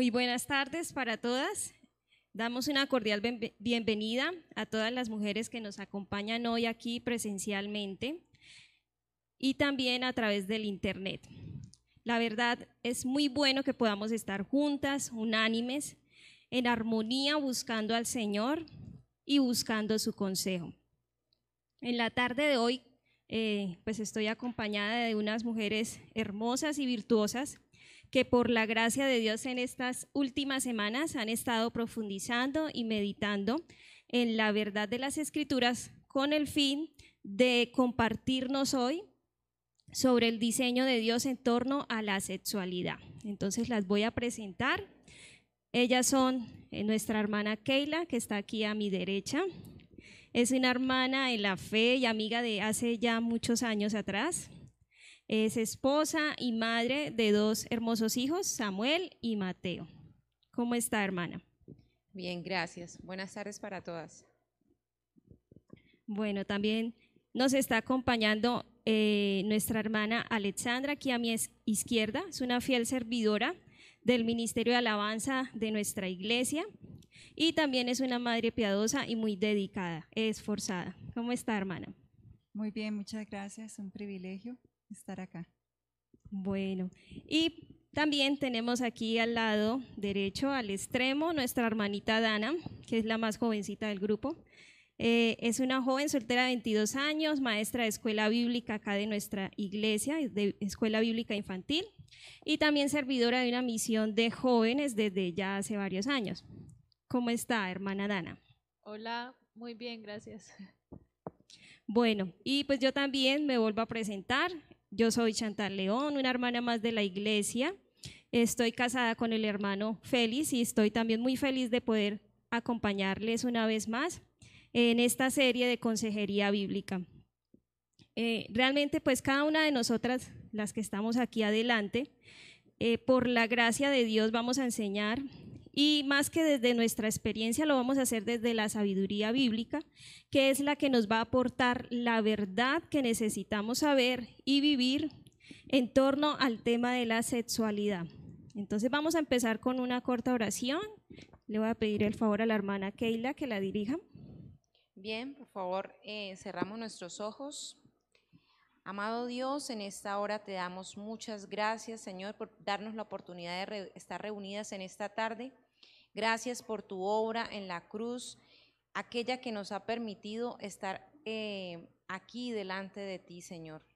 Muy buenas tardes para todas. Damos una cordial bienvenida a todas las mujeres que nos acompañan hoy aquí presencialmente y también a través del Internet. La verdad es muy bueno que podamos estar juntas, unánimes, en armonía, buscando al Señor y buscando su consejo. En la tarde de hoy, eh, pues estoy acompañada de unas mujeres hermosas y virtuosas que por la gracia de Dios en estas últimas semanas han estado profundizando y meditando en la verdad de las escrituras con el fin de compartirnos hoy sobre el diseño de Dios en torno a la sexualidad. Entonces las voy a presentar. Ellas son eh, nuestra hermana Keila, que está aquí a mi derecha. Es una hermana en la fe y amiga de hace ya muchos años atrás. Es esposa y madre de dos hermosos hijos, Samuel y Mateo. ¿Cómo está, hermana? Bien, gracias. Buenas tardes para todas. Bueno, también nos está acompañando eh, nuestra hermana Alexandra, aquí a mi izquierda. Es una fiel servidora del Ministerio de Alabanza de nuestra iglesia y también es una madre piadosa y muy dedicada, esforzada. ¿Cómo está, hermana? Muy bien, muchas gracias. Un privilegio estar acá. Bueno, y también tenemos aquí al lado derecho, al extremo, nuestra hermanita Dana, que es la más jovencita del grupo. Eh, es una joven soltera de 22 años, maestra de escuela bíblica acá de nuestra iglesia, de escuela bíblica infantil, y también servidora de una misión de jóvenes desde ya hace varios años. ¿Cómo está, hermana Dana? Hola, muy bien, gracias. Bueno, y pues yo también me vuelvo a presentar. Yo soy Chantal León, una hermana más de la iglesia. Estoy casada con el hermano Félix y estoy también muy feliz de poder acompañarles una vez más en esta serie de consejería bíblica. Eh, realmente, pues cada una de nosotras, las que estamos aquí adelante, eh, por la gracia de Dios vamos a enseñar y más que desde nuestra experiencia, lo vamos a hacer desde la sabiduría bíblica, que es la que nos va a aportar la verdad que necesitamos saber y vivir en torno al tema de la sexualidad. Entonces vamos a empezar con una corta oración. Le voy a pedir el favor a la hermana Keila que la dirija. Bien, por favor, eh, cerramos nuestros ojos. Amado Dios, en esta hora te damos muchas gracias, Señor, por darnos la oportunidad de estar reunidas en esta tarde. Gracias por tu obra en la cruz, aquella que nos ha permitido estar eh, aquí delante de ti, Señor.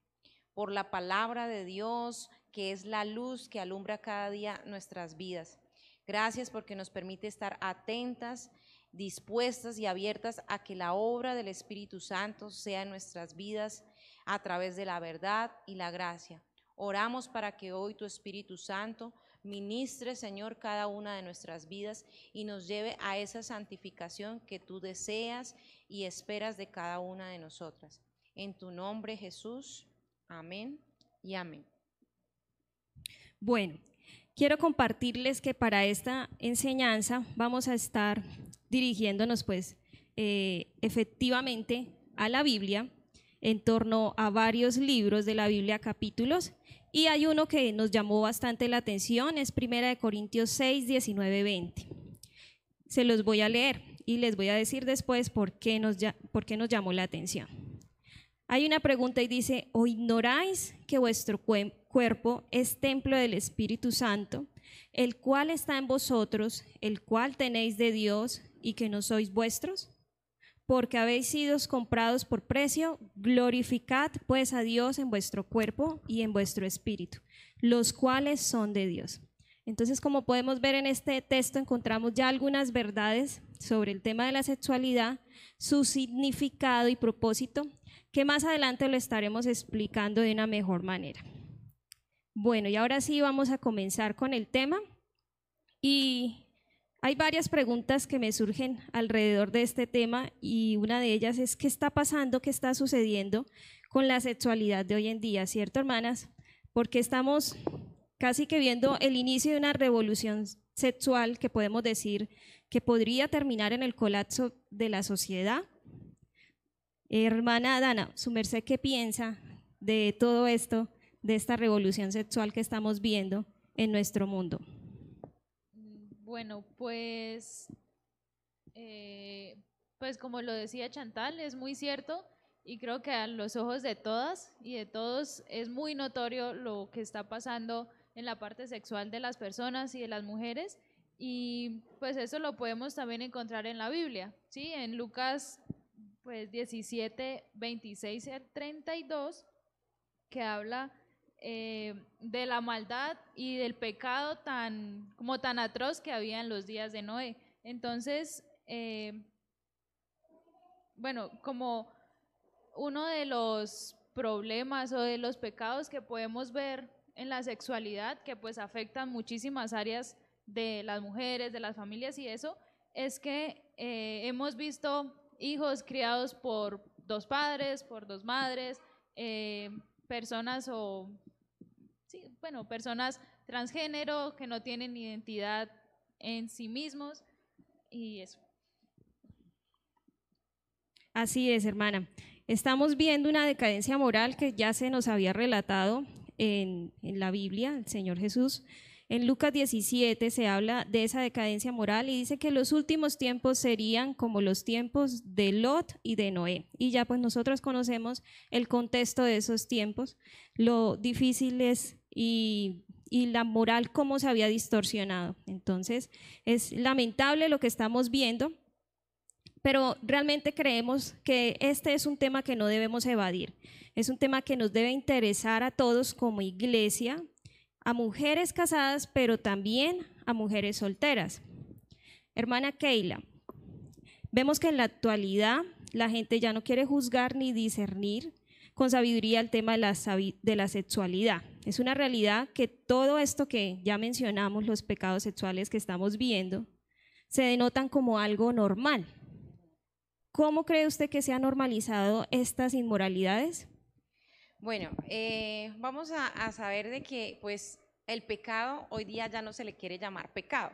Por la palabra de Dios, que es la luz que alumbra cada día nuestras vidas. Gracias porque nos permite estar atentas, dispuestas y abiertas a que la obra del Espíritu Santo sea en nuestras vidas a través de la verdad y la gracia. Oramos para que hoy tu Espíritu Santo ministre, Señor, cada una de nuestras vidas y nos lleve a esa santificación que tú deseas y esperas de cada una de nosotras. En tu nombre, Jesús. Amén y amén. Bueno, quiero compartirles que para esta enseñanza vamos a estar dirigiéndonos pues eh, efectivamente a la Biblia en torno a varios libros de la Biblia, capítulos, y hay uno que nos llamó bastante la atención, es Primera de Corintios 6, 19, 20. Se los voy a leer y les voy a decir después por qué nos, por qué nos llamó la atención. Hay una pregunta y dice, ¿o ignoráis que vuestro cuerpo es templo del Espíritu Santo, el cual está en vosotros, el cual tenéis de Dios y que no sois vuestros? Porque habéis sido comprados por precio, glorificad pues a Dios en vuestro cuerpo y en vuestro espíritu, los cuales son de Dios. Entonces, como podemos ver en este texto, encontramos ya algunas verdades sobre el tema de la sexualidad, su significado y propósito, que más adelante lo estaremos explicando de una mejor manera. Bueno, y ahora sí vamos a comenzar con el tema. Y hay varias preguntas que me surgen alrededor de este tema y una de ellas es qué está pasando, qué está sucediendo con la sexualidad de hoy en día, ¿cierto, hermanas? Porque estamos casi que viendo el inicio de una revolución sexual que podemos decir que podría terminar en el colapso de la sociedad. Hermana Dana, su merced, ¿qué piensa de todo esto, de esta revolución sexual que estamos viendo en nuestro mundo? Bueno, pues, eh, pues como lo decía Chantal, es muy cierto y creo que a los ojos de todas y de todos es muy notorio lo que está pasando en la parte sexual de las personas y de las mujeres y pues eso lo podemos también encontrar en la Biblia, ¿sí? En Lucas pues 17, 26 al 32, que habla eh, de la maldad y del pecado tan, como tan atroz que había en los días de Noé. Entonces, eh, bueno, como uno de los problemas o de los pecados que podemos ver en la sexualidad, que pues afectan muchísimas áreas de las mujeres, de las familias y eso, es que eh, hemos visto hijos criados por dos padres, por dos madres, personas o, bueno, personas transgénero que no tienen identidad en sí mismos y eso. Así es, hermana. Estamos viendo una decadencia moral que ya se nos había relatado en, en la Biblia, el Señor Jesús en Lucas 17 se habla de esa decadencia moral y dice que los últimos tiempos serían como los tiempos de Lot y de Noé. Y ya pues nosotros conocemos el contexto de esos tiempos, lo difíciles y, la moral cómo se había distorsionado. Entonces es lamentable lo que estamos viendo, pero realmente creemos que este es un tema que no debemos evadir. Es un tema que nos debe interesar a todos como iglesia, a mujeres casadas, pero también a mujeres solteras. Hermana Keila, vemos que en la actualidad la gente ya no quiere juzgar ni discernir con sabiduría el tema de la, de la sexualidad. Es una realidad que todo esto que ya mencionamos, los pecados sexuales que estamos viendo, se denotan como algo normal. ¿Cómo cree usted que se han normalizado estas inmoralidades? Bueno, eh, vamos a, saber de que pues el pecado hoy día ya no se le quiere llamar pecado.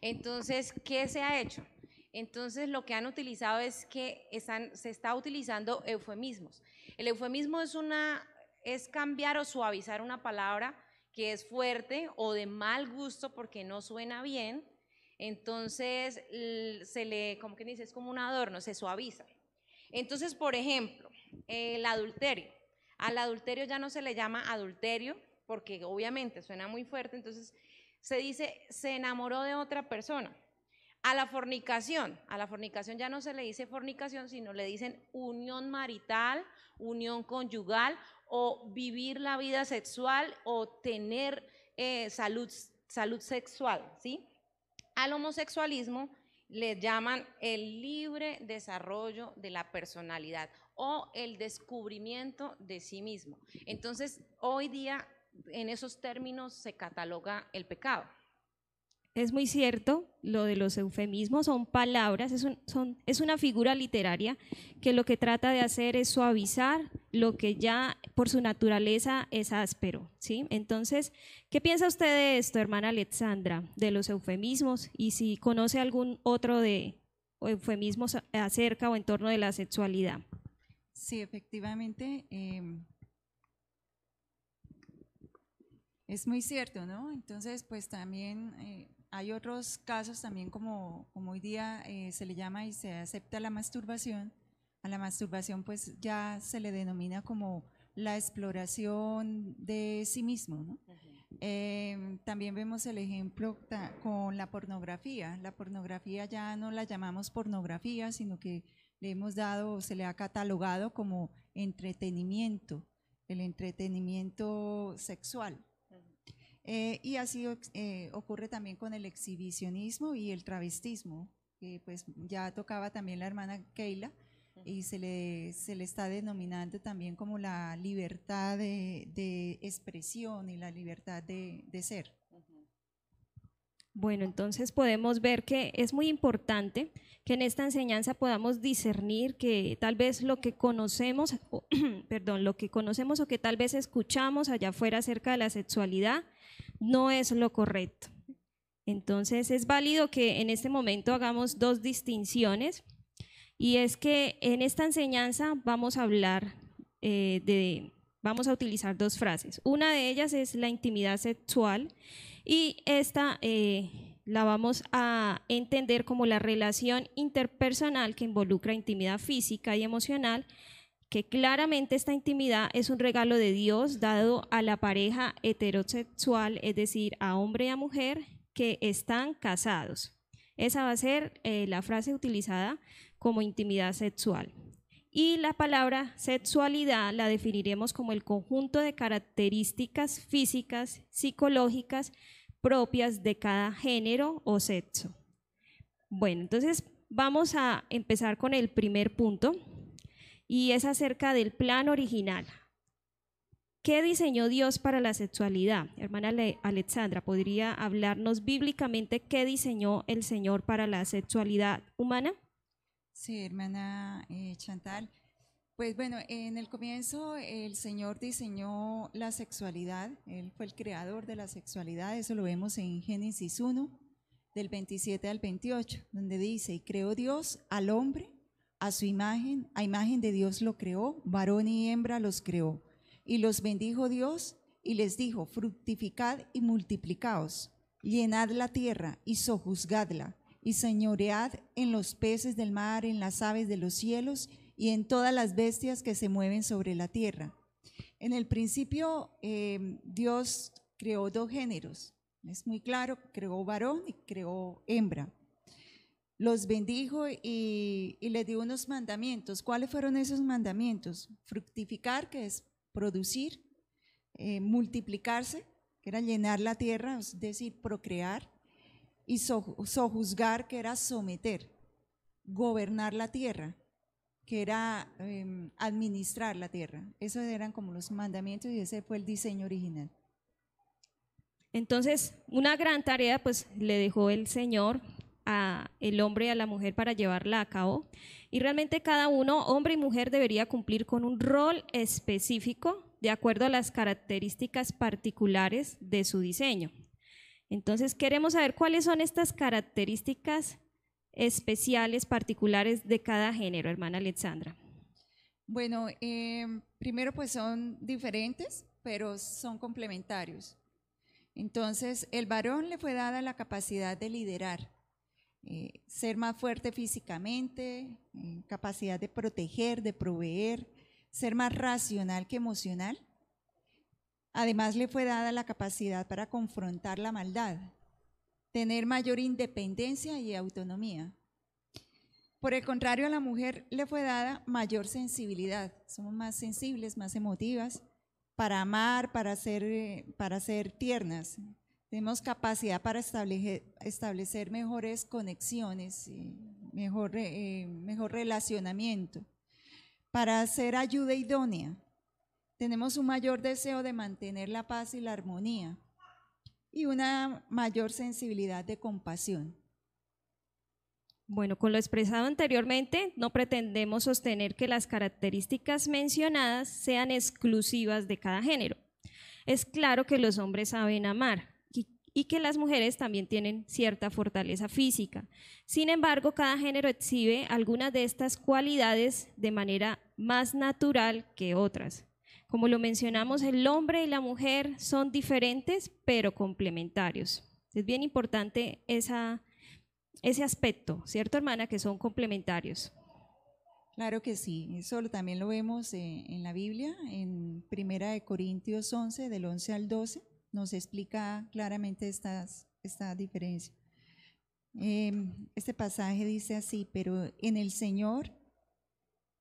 Entonces, ¿qué se ha hecho? Entonces, lo que han utilizado es que están, se está utilizando eufemismos. El eufemismo es, una, es cambiar o suavizar una palabra que es fuerte o de mal gusto porque no suena bien. Entonces, se le, como que dice, es como un adorno, se suaviza. Entonces, por ejemplo, el adulterio. Al adulterio ya no se le llama adulterio, porque obviamente suena muy fuerte, entonces se dice, se enamoró de otra persona. A la fornicación, a la fornicación ya no se le dice fornicación, sino le dicen unión marital, unión conyugal o vivir la vida sexual o tener eh, salud, salud sexual, ¿sí? Al homosexualismo le llaman el libre desarrollo de la personalidad o el descubrimiento de sí mismo. Entonces, hoy día en esos términos se cataloga el pecado. Es muy cierto, lo de los eufemismos son palabras, es, una figura literaria que lo que trata de hacer es suavizar lo que ya por su naturaleza es áspero. ¿sí? Entonces, ¿qué piensa usted de esto, hermana Alexandra, de los eufemismos? Y si conoce algún otro de eufemismos acerca o en torno de la sexualidad. Sí, efectivamente. Em, es muy cierto, ¿no? Entonces, pues también eh, hay otros casos también como, como hoy día eh, se le llama y se acepta la masturbación. A la masturbación pues ya se le denomina como la exploración de sí mismo, ¿no? Em, también vemos el ejemplo con la pornografía. La pornografía ya no la llamamos pornografía, sino que le hemos dado, se le ha catalogado como entretenimiento, el entretenimiento sexual. Eh, y así eh, ocurre también con el exhibicionismo y el travestismo, que pues ya tocaba también la hermana Keila, y se le, se le está denominando también como la libertad de, de expresión y la libertad de, de ser. Bueno, entonces podemos ver que es muy importante que en esta enseñanza podamos discernir que tal vez lo que conocemos, perdón, lo que conocemos o que tal vez escuchamos allá afuera acerca de la sexualidad no es lo correcto. Entonces es válido que en este momento hagamos dos distinciones y es que en esta enseñanza vamos a hablar eh, de, vamos a utilizar dos frases. Una de ellas es la intimidad sexual y esta, eh, la vamos a entender como la relación interpersonal que involucra intimidad física y emocional, que claramente esta intimidad es un regalo de Dios dado a la pareja heterosexual, es decir, a hombre y a mujer que están casados. Esa va a ser eh, la frase utilizada como intimidad sexual. Y la palabra sexualidad la definiremos como el conjunto de características físicas, psicológicas, propias de cada género o sexo. Bueno, entonces vamos a empezar con el primer punto y es acerca del plan original. ¿Qué diseñó Dios para la sexualidad? Hermana Alexandra, ¿podría hablarnos bíblicamente qué diseñó el Señor para la sexualidad humana? Sí, hermana eh, Chantal. Pues bueno, en el comienzo el Señor diseñó la sexualidad, Él fue el creador de la sexualidad, eso lo vemos en Génesis 1, del 27 al 28, donde dice, y creó Dios al hombre a su imagen, a imagen de Dios lo creó, varón y hembra los creó, y los bendijo Dios y les dijo, fructificad y multiplicaos, llenad la tierra y sojuzgadla, y señoread en los peces del mar, en las aves de los cielos, y en todas las bestias que se mueven sobre la tierra. En el principio, eh, Dios creó dos géneros, es muy claro, creó varón y creó hembra. Los bendijo y, y les dio unos mandamientos. ¿Cuáles fueron esos mandamientos? Fructificar, que es producir, eh, multiplicarse, que era llenar la tierra, es decir, procrear, y sojuzgar, que era someter, gobernar la tierra, que era em, administrar la tierra. Esos eran como los mandamientos y ese fue el diseño original. Entonces, una gran tarea pues le dejó el Señor a el hombre y a la mujer para llevarla a cabo. Y realmente cada uno, hombre y mujer, debería cumplir con un rol específico de acuerdo a las características particulares de su diseño. Entonces, queremos saber cuáles son estas características especiales, particulares de cada género, hermana Alexandra? Bueno, em, primero pues son diferentes, pero son complementarios. Entonces, el varón le fue dada la capacidad de liderar, eh, ser más fuerte físicamente, capacidad de proteger, de proveer, ser más racional que emocional. Además, le fue dada la capacidad para confrontar la maldad, tener mayor independencia y autonomía. Por el contrario, a la mujer le fue dada mayor sensibilidad. Somos más sensibles, más emotivas para amar, para ser, para ser tiernas. Tenemos capacidad para establecer, establecer mejores conexiones, mejor, eh, mejor relacionamiento, para ser ayuda idónea. Tenemos un mayor deseo de mantener la paz y la armonía y una mayor sensibilidad de compasión. Bueno, con lo expresado anteriormente, no pretendemos sostener que las características mencionadas sean exclusivas de cada género. Es claro que los hombres saben amar y, que las mujeres también tienen cierta fortaleza física. Sin embargo, cada género exhibe algunas de estas cualidades de manera más natural que otras. Como lo mencionamos, el hombre y la mujer son diferentes, pero complementarios. Es bien importante esa, ese aspecto, ¿cierto, hermana? Que son complementarios. Claro que sí, eso también lo vemos eh, en la Biblia, en Primera de Corintios 11, del 11 al 12, nos explica claramente esta diferencia. Em, este pasaje dice así, pero en el Señor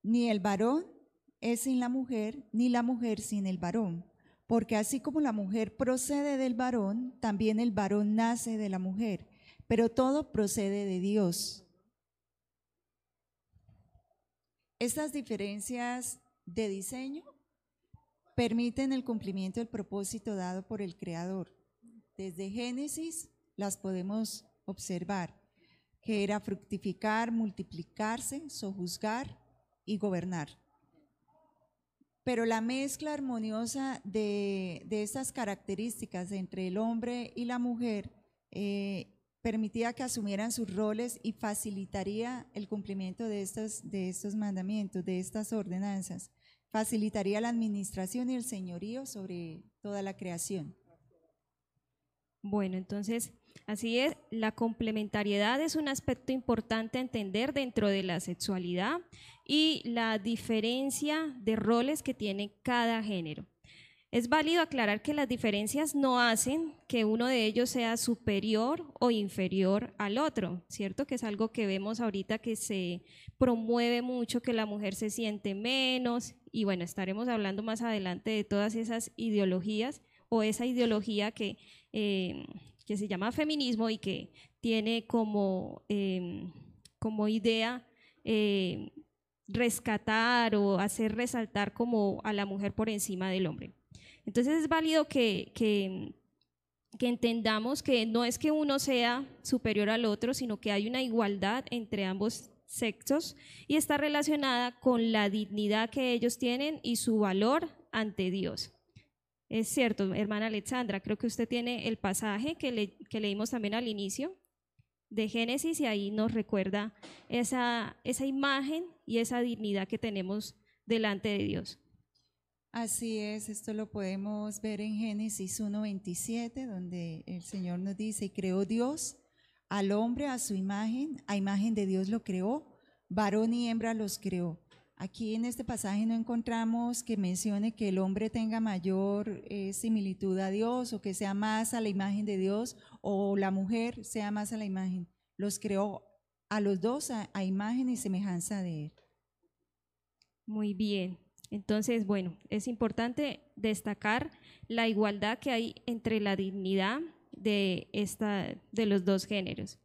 ni el varón es sin la mujer, ni la mujer sin el varón. Porque así como la mujer procede del varón, también el varón nace de la mujer, pero todo procede de Dios. Estas diferencias de diseño permiten el cumplimiento del propósito dado por el Creador. Desde Génesis las podemos observar, que era fructificar, multiplicarse, sojuzgar y gobernar. Pero la mezcla armoniosa de, estas características entre el hombre y la mujer eh, permitía que asumieran sus roles y facilitaría el cumplimiento de estos, de estos mandamientos, de estas ordenanzas. Facilitaría la administración y el señorío sobre toda la creación. Bueno, entonces, así es, la complementariedad es un aspecto importante a entender dentro de la sexualidad y la diferencia de roles que tiene cada género. Es válido aclarar que las diferencias no hacen que uno de ellos sea superior o inferior al otro, ¿cierto? Que es algo que vemos ahorita que se promueve mucho, que la mujer se siente menos, y bueno, estaremos hablando más adelante de todas esas ideologías o esa ideología que, eh, que se llama feminismo y que tiene como, em, como idea eh, rescatar o hacer resaltar como a la mujer por encima del hombre. Entonces es válido que, que, entendamos que no es que uno sea superior al otro, sino que hay una igualdad entre ambos sexos y está relacionada con la dignidad que ellos tienen y su valor ante Dios. Es cierto, hermana Alexandra, creo que usted tiene el pasaje que, que leímos también al inicio de Génesis y ahí nos recuerda esa, esa imagen y esa dignidad que tenemos delante de Dios. Así es, esto lo podemos ver en Génesis 1.27, donde el Señor nos dice, y creó Dios al hombre a su imagen, a imagen de Dios lo creó, varón y hembra los creó. Aquí en este pasaje no encontramos que mencione que el hombre tenga mayor eh, similitud a Dios o que sea más a la imagen de Dios o la mujer sea más a la imagen. Los creó a los dos a imagen y semejanza de Él. Muy bien. Entonces, bueno, es importante destacar la igualdad que hay entre la dignidad de, esta, de los dos géneros.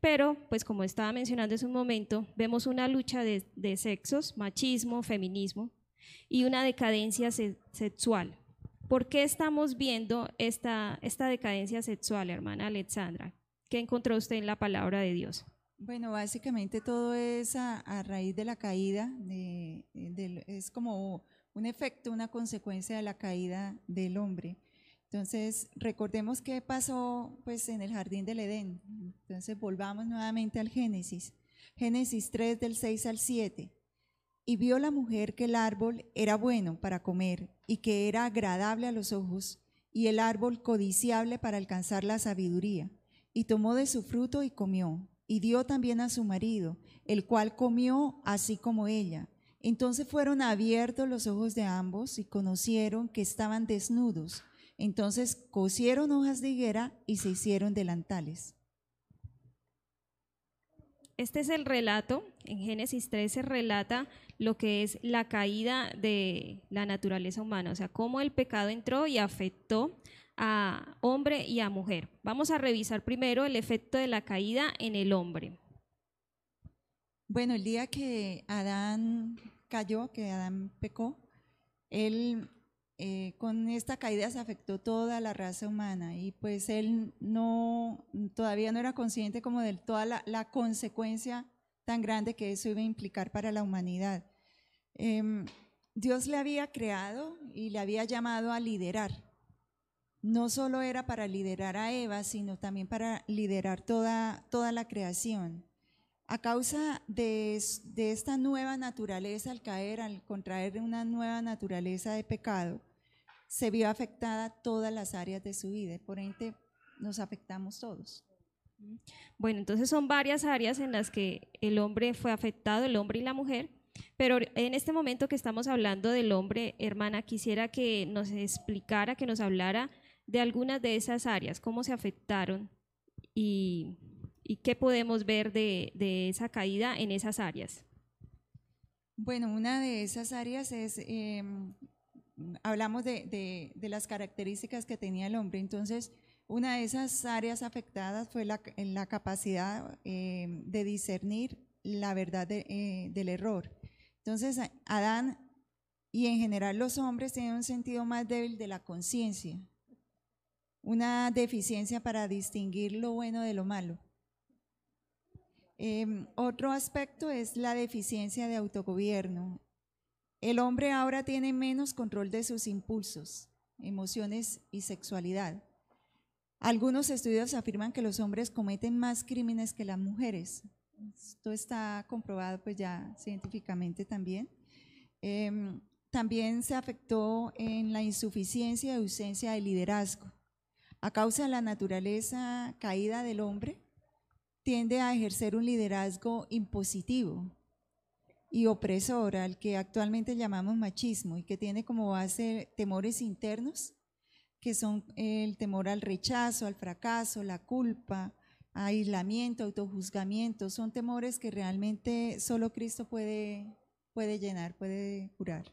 Pero, pues como estaba mencionando hace un momento, vemos una lucha de, sexos, machismo, feminismo y una decadencia sexual. ¿Por qué estamos viendo esta, esta decadencia sexual, hermana Alexandra? ¿Qué encontró usted en la palabra de Dios? Bueno, básicamente todo es a, raíz de la caída, es como un efecto, una consecuencia de la caída del hombre. Entonces, recordemos qué pasó pues, en el jardín del Edén. Entonces, volvamos nuevamente al Génesis. Génesis 3 del 6 al 7. Y vio la mujer que el árbol era bueno para comer y que era agradable a los ojos y el árbol codiciable para alcanzar la sabiduría. Y tomó de su fruto y comió y dio también a su marido, el cual comió así como ella. Entonces fueron abiertos los ojos de ambos y conocieron que estaban desnudos. Entonces cosieron hojas de higuera y se hicieron delantales. Este es el relato, en Génesis 13 relata lo que es la caída de la naturaleza humana, o sea, cómo el pecado entró y afectó a hombre y a mujer. Vamos a revisar primero el efecto de la caída en el hombre. Bueno, el día que Adán cayó, que Adán pecó, él eh, con esta caída se afectó toda la raza humana y pues él no, todavía no era consciente como de toda la, consecuencia tan grande que eso iba a implicar para la humanidad. Em, Dios le había creado y le había llamado a liderar no solo era para liderar a Eva, sino también para liderar toda, toda la creación. A causa de, esta nueva naturaleza, al caer, al contraer una nueva naturaleza de pecado, se vio afectada todas las áreas de su vida. Por ende, nos afectamos todos. Bueno, entonces son varias áreas en las que el hombre fue afectado, el hombre y la mujer, pero en este momento que estamos hablando del hombre, hermana, quisiera que nos explicara, que nos hablara de algunas de esas áreas, cómo se afectaron y, qué podemos ver de, esa caída en esas áreas. Bueno, una de esas áreas es, em, hablamos de, las características que tenía el hombre, entonces una de esas áreas afectadas fue la, capacidad em, de discernir la verdad eh, del error. Entonces, Adán y en general los hombres tienen un sentido más débil de la conciencia una deficiencia para distinguir lo bueno de lo malo. Em, otro aspecto es la deficiencia de autogobierno. El hombre ahora tiene menos control de sus impulsos, emociones y sexualidad. Algunos estudios afirman que los hombres cometen más crímenes que las mujeres. Esto está comprobado pues ya científicamente también. Em, también se afectó en la insuficiencia y ausencia de liderazgo. a causa de la naturaleza caída del hombre, tiende a ejercer un liderazgo impositivo y opresor al que actualmente llamamos machismo y que tiene como base temores internos, que son el temor al rechazo, al fracaso, la culpa, aislamiento, autojuzgamiento, son temores que realmente solo Cristo puede, puede llenar, puede curar.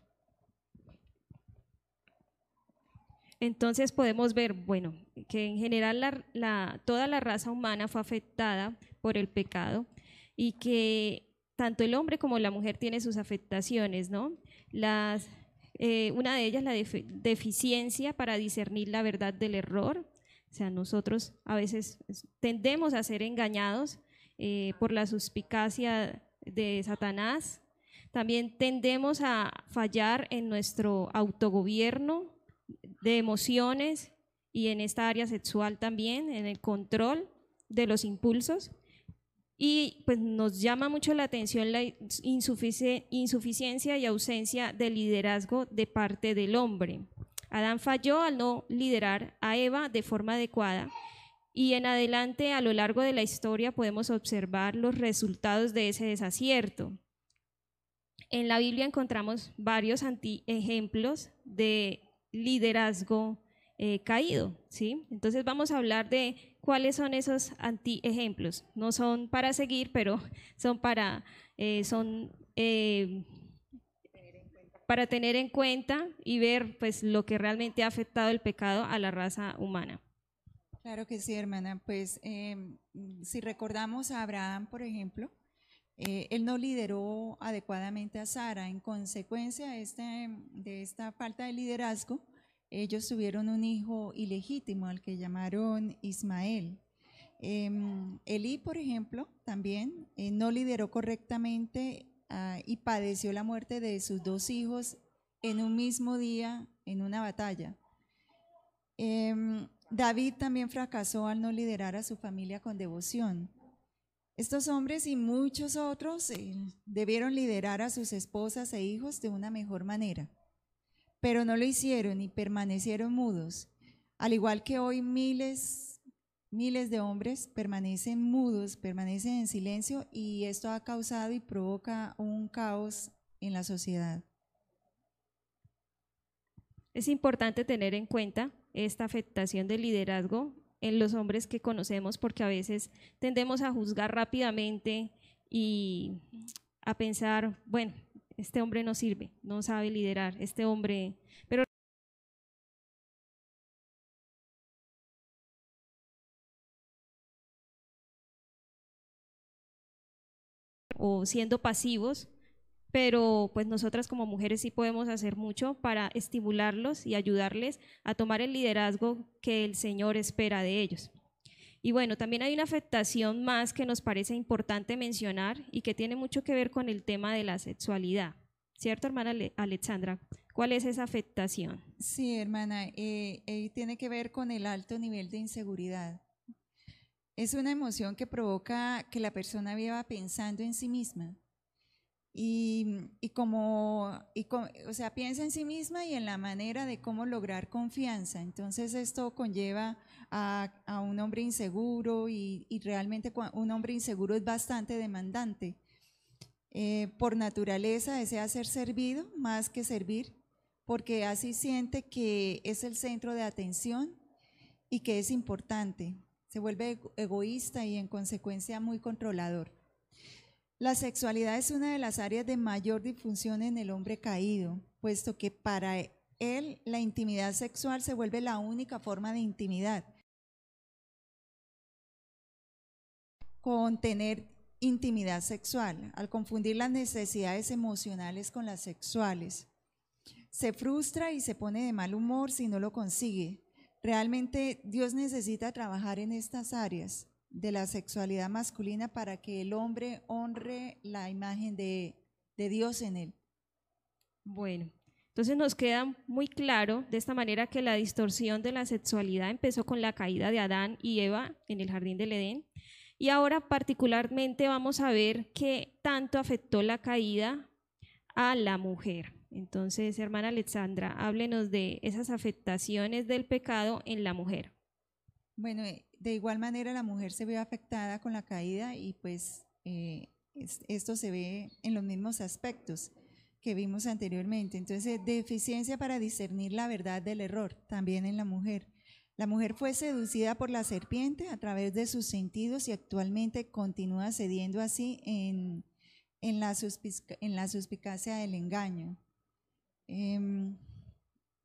Entonces podemos ver, bueno, que en general la, toda la raza humana fue afectada por el pecado y que tanto el hombre como la mujer tiene sus afectaciones, ¿no? Eh, una de ellas la deficiencia para discernir la verdad del error. O sea, nosotros a veces tendemos a ser engañados eh, por la suspicacia de Satanás. También tendemos a fallar en nuestro autogobierno de emociones y en esta área sexual también, en el control de los impulsos. Y pues nos llama mucho la atención la insuficiencia y ausencia de liderazgo de parte del hombre. Adán falló al no liderar a Eva de forma adecuada y en adelante a lo largo de la historia podemos observar los resultados de ese desacierto. En la Biblia encontramos varios ejemplos de liderazgo eh, caído, ¿sí? Entonces vamos a hablar de cuáles son esos anti-ejemplos. No son para seguir, pero son para, eh, son, eh, para tener en cuenta y ver pues, lo que realmente ha afectado el pecado a la raza humana. Claro que sí, hermana. Pues em, si recordamos a Abraham, por ejemplo, él no lideró adecuadamente a Sara. En consecuencia este, de esta falta de liderazgo, ellos tuvieron un hijo ilegítimo al que llamaron Ismael. Em, Elí, por ejemplo, también eh, no lideró correctamente ah, y padeció la muerte de sus dos hijos en un mismo día en una batalla. Em, David también fracasó al no liderar a su familia con devoción. Estos hombres y muchos otros eh, debieron liderar a sus esposas e hijos de una mejor manera pero no lo hicieron y permanecieron mudos. Al igual que hoy miles, miles de hombres permanecen mudos, permanecen en silencio y esto ha causado y provoca un caos en la sociedad. Es importante tener en cuenta esta afectación del liderazgo en los hombres que conocemos porque a veces tendemos a juzgar rápidamente y a pensar, bueno, este hombre no sirve, no sabe liderar, este hombre, pero o siendo pasivos, pero pues nosotras como mujeres sí podemos hacer mucho para estimularlos y ayudarles a tomar el liderazgo que el Señor espera de ellos. Y bueno, también hay una afectación más que nos parece importante mencionar y que tiene mucho que ver con el tema de la sexualidad. ¿Cierto, hermana Alexandra? ¿Cuál es esa afectación? Sí, hermana, eh, eh, tiene que ver con el alto nivel de inseguridad. Es una emoción que provoca que la persona viva pensando en sí misma. Y, como, o sea, piensa en sí misma y en la manera de cómo lograr confianza. Entonces esto conlleva a, un hombre inseguro y, realmente un hombre inseguro es bastante demandante. Eh, por naturaleza desea ser servido más que servir, porque así siente que es el centro de atención y que es importante. Se vuelve egoísta y en consecuencia muy controlador. La sexualidad es una de las áreas de mayor difusión en el hombre caído, puesto que para él la intimidad sexual se vuelve la única forma de intimidad. Con tener intimidad sexual, al confundir las necesidades emocionales con las sexuales. Se frustra y se pone de mal humor si no lo consigue. Realmente Dios necesita trabajar en estas áreas de la sexualidad masculina para que el hombre honre la imagen de, Dios en él. Bueno, entonces nos queda muy claro de esta manera que la distorsión de la sexualidad empezó con la caída de Adán y Eva en el jardín del Edén. Y ahora particularmente vamos a ver qué tanto afectó la caída a la mujer. Entonces, hermana Alexandra, háblenos de esas afectaciones del pecado en la mujer. Bueno, eh, de igual manera la mujer se ve afectada con la caída y pues eh, es- esto se ve en los mismos aspectos que vimos anteriormente. Entonces, deficiencia para discernir la verdad del error, también en la mujer. La mujer fue seducida por la serpiente a través de sus sentidos y actualmente continúa cediendo así en, la, suspicacia del engaño. Em,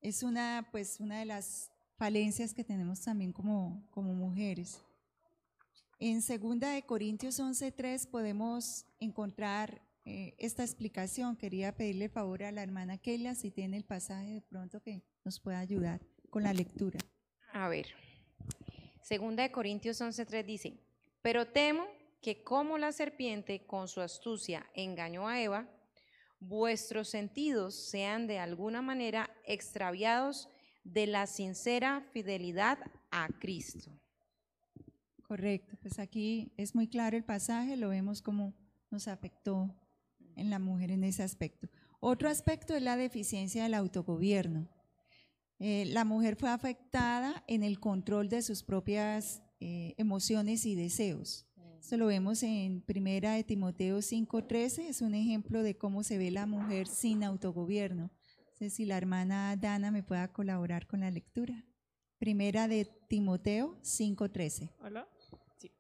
es una, pues, una de las falencias que tenemos también como, mujeres. En segunda de Corintios 11.3 podemos encontrar eh, esta explicación. Quería pedirle favor a la hermana Keila si tiene el pasaje de pronto que nos pueda ayudar con la lectura. A ver, segunda de Corintios 11:3 dice, pero temo que como la serpiente con su astucia engañó a Eva, vuestros sentidos sean de alguna manera extraviados de la sincera fidelidad a Cristo. Correcto, pues aquí es muy claro el pasaje, lo vemos como nos afectó en la mujer en ese aspecto. Otro aspecto es la deficiencia del autogobierno. Eh, la mujer fue afectada en el control de sus propias eh, emociones y deseos. Esto lo vemos en Primera de Timoteo 5:13, es un ejemplo de cómo se ve la mujer sin autogobierno. No sé si la hermana Dana me pueda colaborar con la lectura. Primera de Timoteo 5:13. Hola. Sí.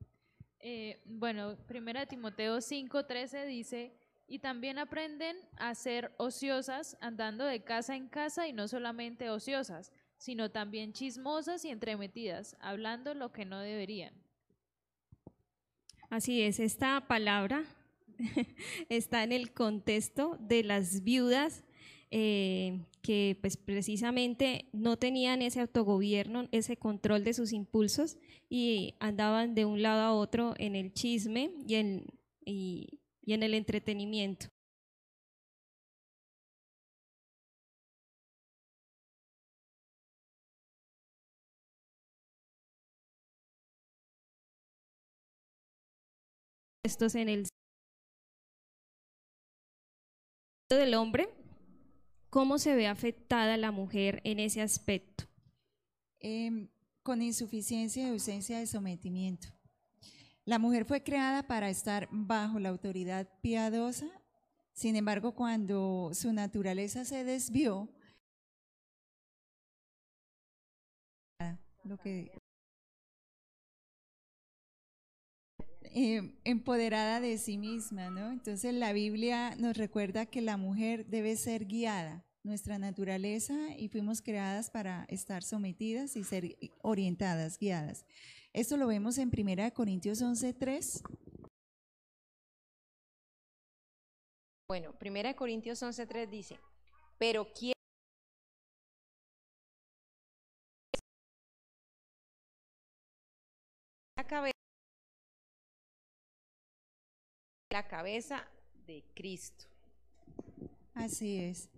Eh, bueno, primera de Timoteo 5:13 dice, y también aprenden a ser ociosas, andando de casa en casa y no solamente ociosas, sino también chismosas y entremetidas, hablando lo que no deberían. Así es, esta palabra está en el contexto de las viudas eh, que pues precisamente no tenían ese autogobierno, ese control de sus impulsos y andaban de un lado a otro en el chisme y en, y- y en el entretenimiento. Estos en el del hombre, ¿cómo se ve afectada la mujer en ese aspecto? Em, con insuficiencia y ausencia de sometimiento. La mujer fue creada para estar bajo la autoridad piadosa, sin embargo, cuando su naturaleza se desvió, eh, empoderada de sí misma, ¿no? Entonces la Biblia nos recuerda que la mujer debe ser guiada, nuestra naturaleza, y fuimos creadas para estar sometidas y ser orientadas, guiadas. Esto lo vemos en 1 Corintios 11:3. Bueno, primera de Corintios 11:3 dice, pero quién la cabeza la cabeza de Cristo. Así es.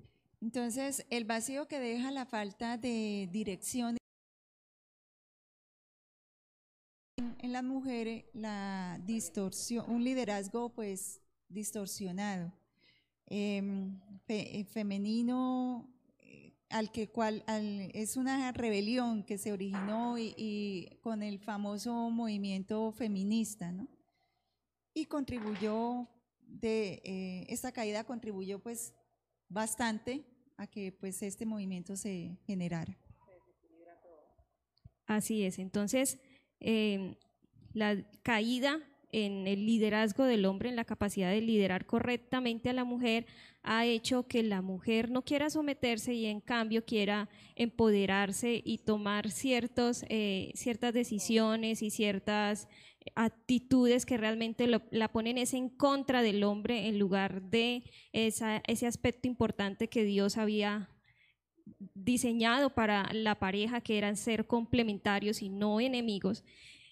Entonces, el vacío que deja la falta de dirección en, las mujeres, la distorsión, un liderazgo pues distorsionado, em, eh, femenino, eh, al que cual al- es una rebelión que se originó y, con el famoso movimiento feminista, ¿no? y contribuyó de eh, esta caída contribuyó pues bastante a que pues este movimiento se generara. Así es. Entonces, eh, la caída en el liderazgo del hombre, en la capacidad de liderar correctamente a la mujer, ha hecho que la mujer no quiera someterse y en cambio quiera empoderarse y tomar ciertos, eh, ciertas decisiones y ciertas actitudes que realmente la ponen es en contra del hombre en lugar de ese aspecto importante que Dios había diseñado para la pareja, que eran ser complementarios y no enemigos,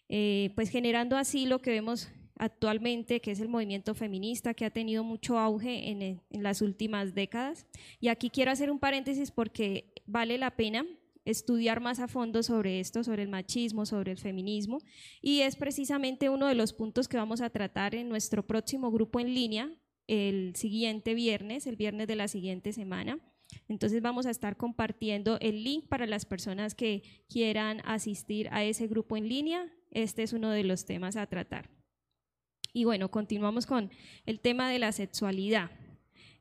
eh, pues generando así lo que vemos actualmente, que es el movimiento feminista, que ha tenido mucho auge el- en las últimas décadas. Y aquí quiero hacer un paréntesis porque vale la pena estudiar más a fondo sobre esto, sobre el machismo, sobre el feminismo, y es precisamente uno de los puntos que vamos a tratar en nuestro próximo grupo en línea, el siguiente viernes, el viernes de la siguiente semana Entonces vamos a estar compartiendo el link para las personas que quieran asistir a ese grupo en línea. Este es uno de los temas a tratar. Y bueno, continuamos con el tema de la sexualidad.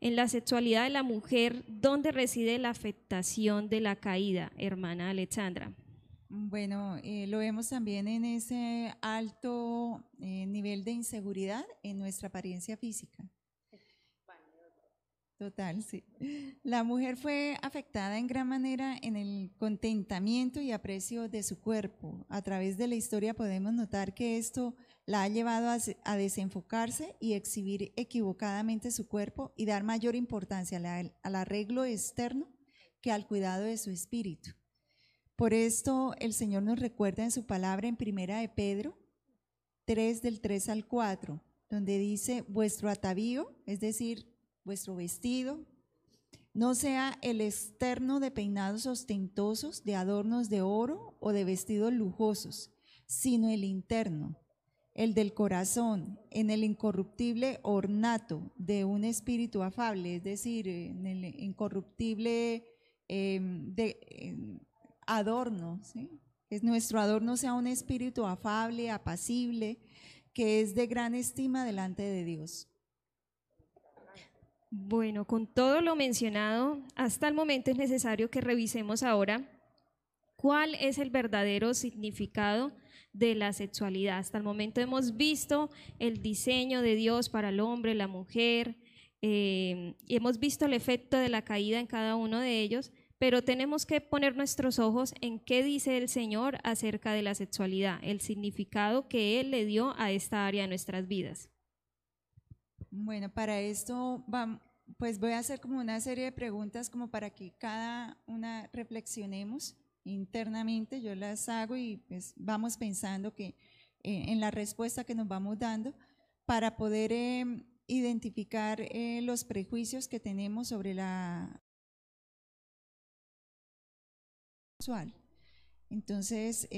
En la sexualidad de la mujer, ¿dónde reside la afectación de la caída, hermana Alexandra? Bueno, eh, lo vemos también en ese alto eh, nivel de inseguridad en nuestra apariencia física. Total, sí. La mujer fue afectada en gran manera en el contentamiento y aprecio de su cuerpo. A través de la historia podemos notar que esto la ha llevado a, desenfocarse y exhibir equivocadamente su cuerpo y dar mayor importancia al arreglo externo que al cuidado de su espíritu. Por esto el Señor nos recuerda en su palabra en Primera de Pedro 3 del 3 al 4, donde dice, vuestro atavío, es decir, vuestro vestido, no sea el externo de peinados ostentosos, de adornos de oro o de vestidos lujosos, sino el interno, el del corazón, en el incorruptible ornato de un espíritu afable, es decir, en el incorruptible em, de, em, adorno, que nuestro adorno sea un espíritu afable, apacible, que es de gran estima delante de Dios. Bueno, con todo lo mencionado, hasta el momento es necesario que revisemos ahora cuál es el verdadero significado de la sexualidad. Hasta el momento hemos visto el diseño de Dios para el hombre, la mujer, eh, y hemos visto el efecto de la caída en cada uno de ellos, pero tenemos que poner nuestros ojos en qué dice el Señor acerca de la sexualidad, el significado que Él le dio a esta área de nuestras vidas. Bueno, para esto pues voy a hacer como una serie de preguntas como para que cada una reflexionemos internamente, yo las hago y pues vamos pensando que eh, en la respuesta que nos vamos dando para poder em, identificar eh, los prejuicios que tenemos sobre la sexual. Entonces, eh,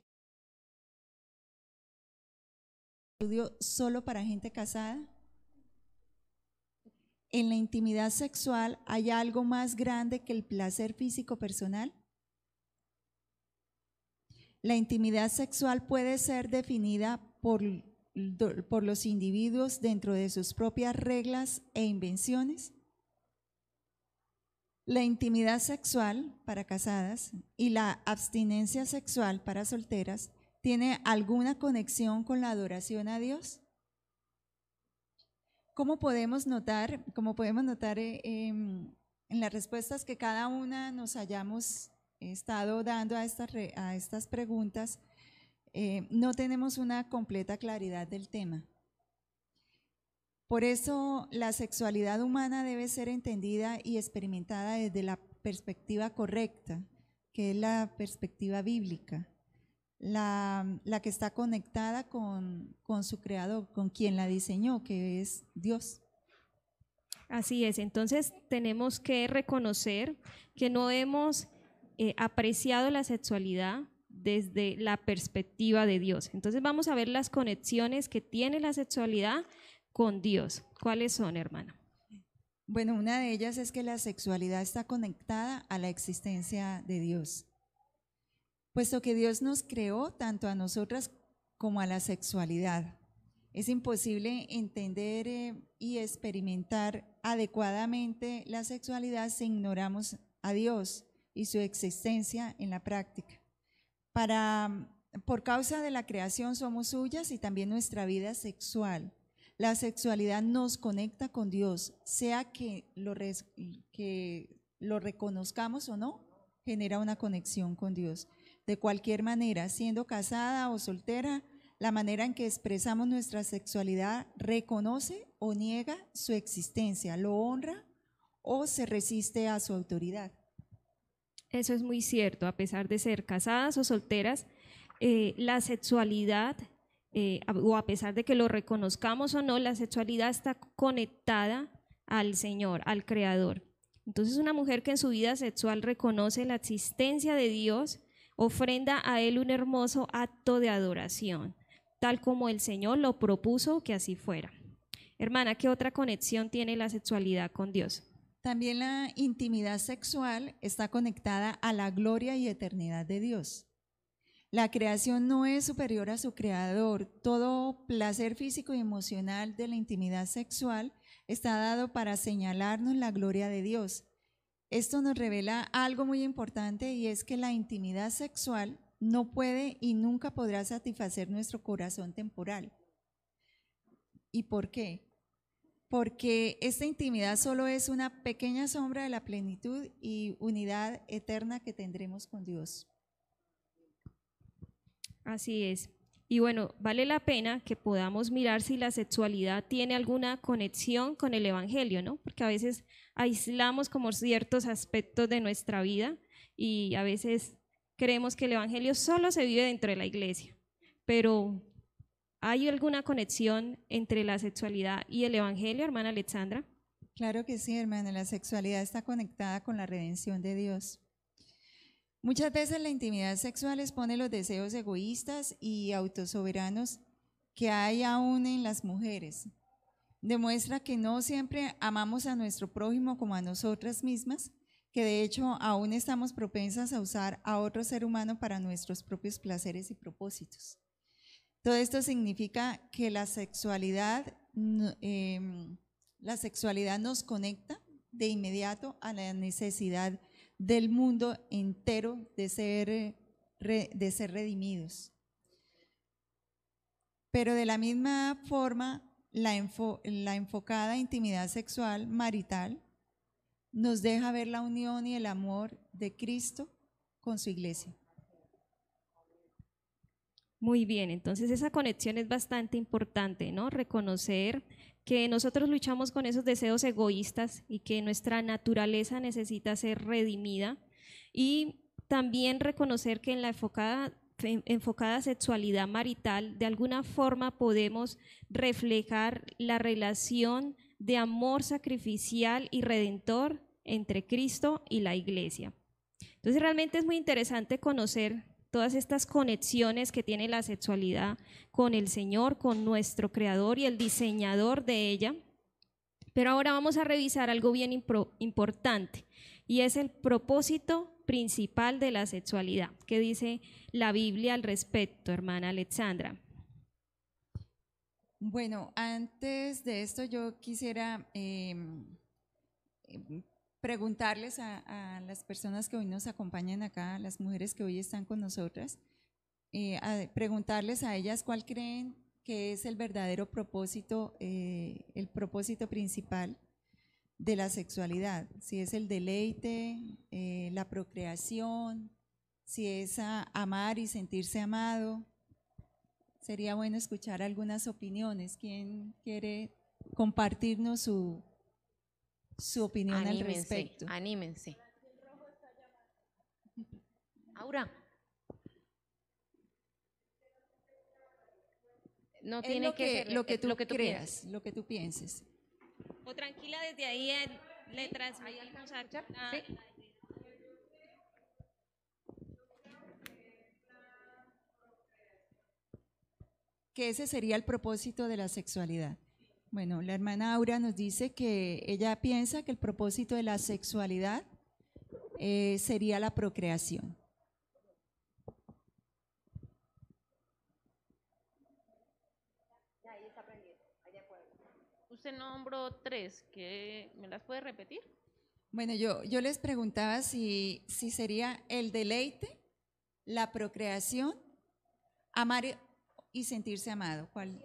estudio solo para gente casada en la intimidad sexual hay algo más grande que el placer físico personal? La intimidad sexual puede ser definida por, por, los individuos dentro de sus propias reglas e invenciones. La intimidad sexual para casadas y la abstinencia sexual para solteras tiene alguna conexión con la adoración a Dios? ¿Cómo podemos notar, como podemos notar eh, em, en las respuestas que cada una nos hayamos estado dando a estas, preguntas, eh, no tenemos una completa claridad del tema. Por eso la sexualidad humana debe ser entendida y experimentada desde la perspectiva correcta, que es la perspectiva bíblica la, la que está conectada con, con su creador, con quien la diseñó, que es Dios. Así es, entonces tenemos que reconocer que no hemos eh, apreciado la sexualidad desde la perspectiva de Dios. Entonces vamos a ver las conexiones que tiene la sexualidad con Dios. ¿Cuáles son, hermana? Bueno, una de ellas es que la sexualidad está conectada a la existencia de Dios puesto que Dios nos creó tanto a nosotras como a la sexualidad. Es imposible entender eh, y experimentar adecuadamente la sexualidad si ignoramos a Dios y su existencia en la práctica. Para, por causa de la creación somos suyas y también nuestra vida sexual. La sexualidad nos conecta con Dios, sea que lo, que lo reconozcamos o no, genera una conexión con Dios de cualquier manera, siendo casada o soltera, la manera en que expresamos nuestra sexualidad reconoce o niega su existencia, lo honra o se resiste a su autoridad. Eso es muy cierto, a pesar de ser casadas o solteras, eh, la sexualidad, eh, o a pesar de que lo reconozcamos o no, la sexualidad está conectada al Señor, al Creador. Entonces una mujer que en su vida sexual reconoce la existencia de Dios, ofrenda a Él un hermoso acto de adoración, tal como el Señor lo propuso que así fuera. Hermana, ¿qué otra conexión tiene la sexualidad con Dios? También la intimidad sexual está conectada a la gloria y eternidad de Dios. La creación no es superior a su creador. Todo placer físico y emocional de la intimidad sexual está dado para señalarnos la gloria de Dios. Esto nos revela algo muy importante y es que la intimidad sexual no puede y nunca podrá satisfacer nuestro corazón temporal. ¿Y por qué? Porque esta intimidad solo es una pequeña sombra de la plenitud y unidad eterna que tendremos con Dios. Así es. Y bueno, vale la pena que podamos mirar si la sexualidad tiene alguna conexión con el Evangelio, ¿no? Porque a veces aislamos como ciertos aspectos de nuestra vida y a veces creemos que el Evangelio solo se vive dentro de la iglesia. Pero ¿hay alguna conexión entre la sexualidad y el Evangelio, hermana Alexandra? Claro que sí, hermana. La sexualidad está conectada con la redención de Dios. Muchas veces la intimidad sexual expone los deseos egoístas y autosoberanos que hay aún en las mujeres. Demuestra que no siempre amamos a nuestro prójimo como a nosotras mismas, que de hecho aún estamos propensas a usar a otro ser humano para nuestros propios placeres y propósitos. Todo esto significa que la sexualidad, em, la sexualidad nos conecta de inmediato a la necesidad del mundo entero de ser, de ser redimidos. Pero de la misma forma, la, enfocada intimidad sexual marital nos deja ver la unión y el amor de Cristo con su iglesia. Muy bien, entonces esa conexión es bastante importante, ¿no? Reconocer que nosotros luchamos con esos deseos egoístas y que nuestra naturaleza necesita ser redimida y también reconocer que en la enfocada, enfocada sexualidad marital de alguna forma podemos reflejar la relación de amor sacrificial y redentor entre Cristo y la iglesia. Entonces realmente es muy interesante conocer todas estas conexiones que tiene la sexualidad con el Señor, con nuestro Creador y el diseñador de ella. Pero ahora vamos a revisar algo bien importante y es el propósito principal de la sexualidad. ¿Qué dice la Biblia al respecto, hermana Alexandra? Bueno, antes de esto yo quisiera em, preguntarles a, las personas que hoy nos acompañan acá, las mujeres que hoy están con nosotras, eh, preguntarles a ellas cuál creen que es el verdadero propósito, eh, el propósito principal de la sexualidad, si es el deleite, eh, la procreación, si es amar y sentirse amado. Sería bueno escuchar algunas opiniones. ¿Quién quiere compartirnos su, su opinión al respecto. Anímense. Aura. No tiene que, ser lo que tú, lo que tú creas, lo que tú pienses. O tranquila desde ahí le. Que ese sería el propósito de la sexualidad. Bueno, la hermana Aura nos dice que ella piensa que el propósito de la sexualidad eh, sería la procreación. Usted nombró tres, que ¿me las puede repetir? Bueno, yo, yo les preguntaba si, si sería el deleite, la procreación, amar y sentirse amado. ¿Cuál?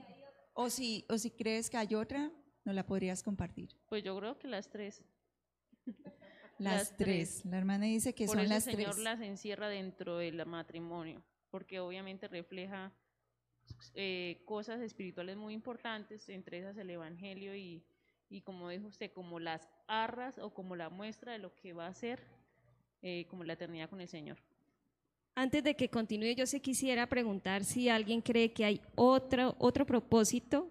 O si, o si crees que hay otra, ¿no la podrías compartir? Pues yo creo que las tres. Las, tres. La hermana dice que son las tres. El Señor las encierra dentro del matrimonio, porque obviamente refleja eh, cosas espirituales muy importantes, entre esas el Evangelio y, y, como dijo usted, como las arras o como la muestra de lo que va a ser eh, como la eternidad con el Señor. Antes de que continúe, yo se quisiera preguntar si alguien cree que hay otro, otro propósito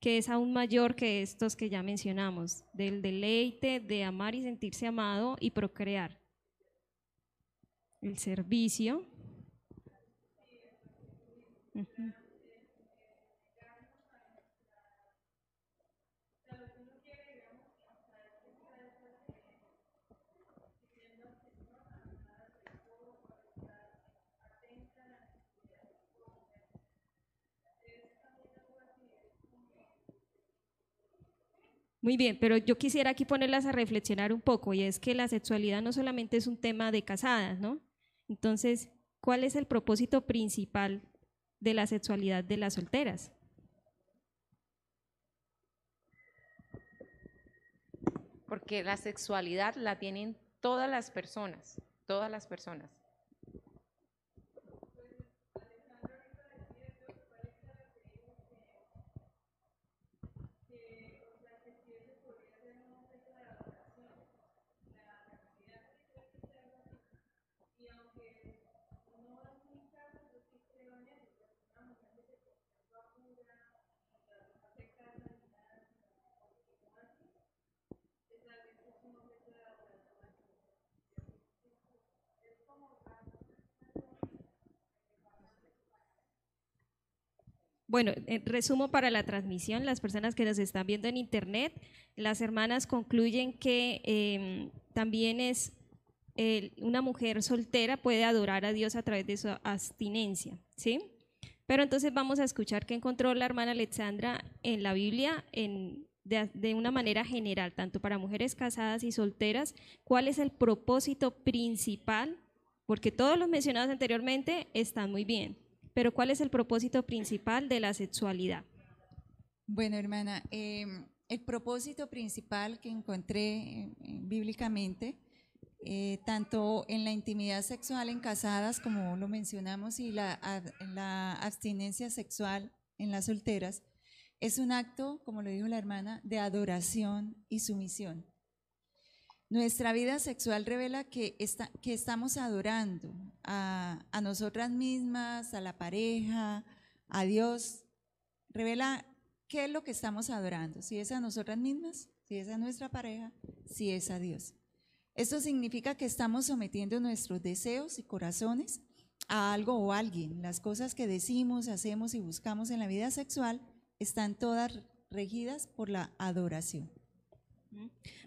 que es aún mayor que estos que ya mencionamos, del deleite, de amar y sentirse amado y procrear. El servicio. Muy bien, pero yo quisiera aquí ponerlas a reflexionar un poco, y es que la sexualidad no solamente es un tema de casadas, ¿no? Entonces, ¿cuál es el propósito principal de la sexualidad de las solteras? Porque la sexualidad la tienen todas las personas, todas las personas. Bueno, en resumo para la transmisión, las personas que nos están viendo en internet, las hermanas concluyen que em, también es una mujer soltera puede adorar a Dios a través de su abstinencia, ¿sí? Pero entonces vamos a escuchar qué encontró la hermana Alexandra en la Biblia en- de una manera general, tanto para mujeres casadas y solteras, cuál es el propósito principal, porque todos los mencionados anteriormente están muy bien, pero cuál es el propósito principal de la sexualidad. Bueno, hermana, em, el propósito principal que encontré eh, eh, bíblicamente, eh, tanto en la intimidad sexual en casadas, como lo mencionamos, y la, la abstinencia sexual en las solteras, es un acto, como lo dijo la hermana, de adoración y sumisión. Nuestra vida sexual revela que, estamos adorando a, a nosotras mismas, a la pareja, a Dios. Revela qué es lo que estamos adorando, si es a nosotras mismas, si es a nuestra pareja, si es a Dios. Esto significa que estamos sometiendo nuestros deseos y corazones a algo o alguien. Las cosas que decimos, hacemos y buscamos en la vida sexual están todas regidas por la adoración.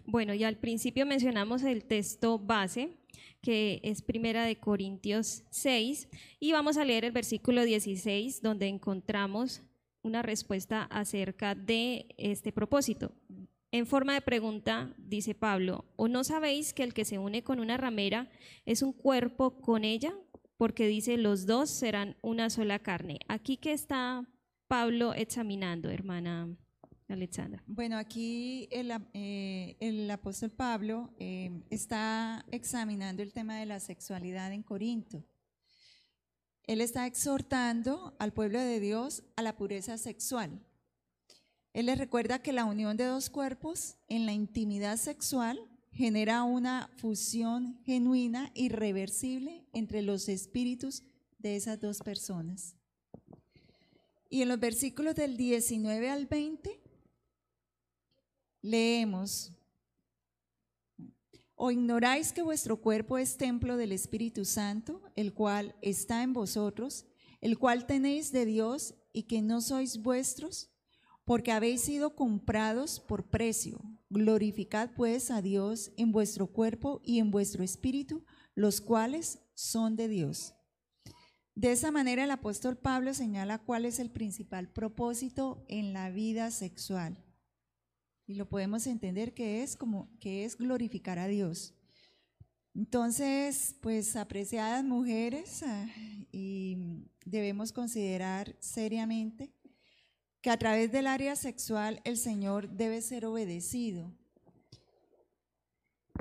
Bueno, y al principio mencionamos el texto base, que es Primera de Corintios 6, y vamos a leer el versículo 16, donde encontramos una respuesta acerca de este propósito. En forma de pregunta, dice Pablo, ¿o no sabéis que el que se une con una ramera es un cuerpo con ella? Porque dice, los dos serán una sola carne. Aquí que está Pablo examinando, hermana Alexandra. Bueno, aquí el, eh, apóstol Pablo eh, está examinando el tema de la sexualidad en Corinto. Él está exhortando al pueblo de Dios a la pureza sexual. Él les recuerda que la unión de dos cuerpos en la intimidad sexual genera una fusión genuina, irreversible entre los espíritus de esas dos personas. Y en los versículos del 19 al 20 leemos, ¿o ignoráis que vuestro cuerpo es templo del Espíritu Santo, el cual está en vosotros, el cual tenéis de Dios y que no sois vuestros? Porque habéis sido comprados por precio. Glorificad pues a Dios en vuestro cuerpo y en vuestro espíritu, los cuales son de Dios. De esa manera el apóstol Pablo señala cuál es el principal propósito en la vida sexual. Y lo podemos entender que es como que es glorificar a Dios. Entonces, pues apreciadas mujeres, ah, debemos considerar seriamente que a través del área sexual el Señor debe ser obedecido.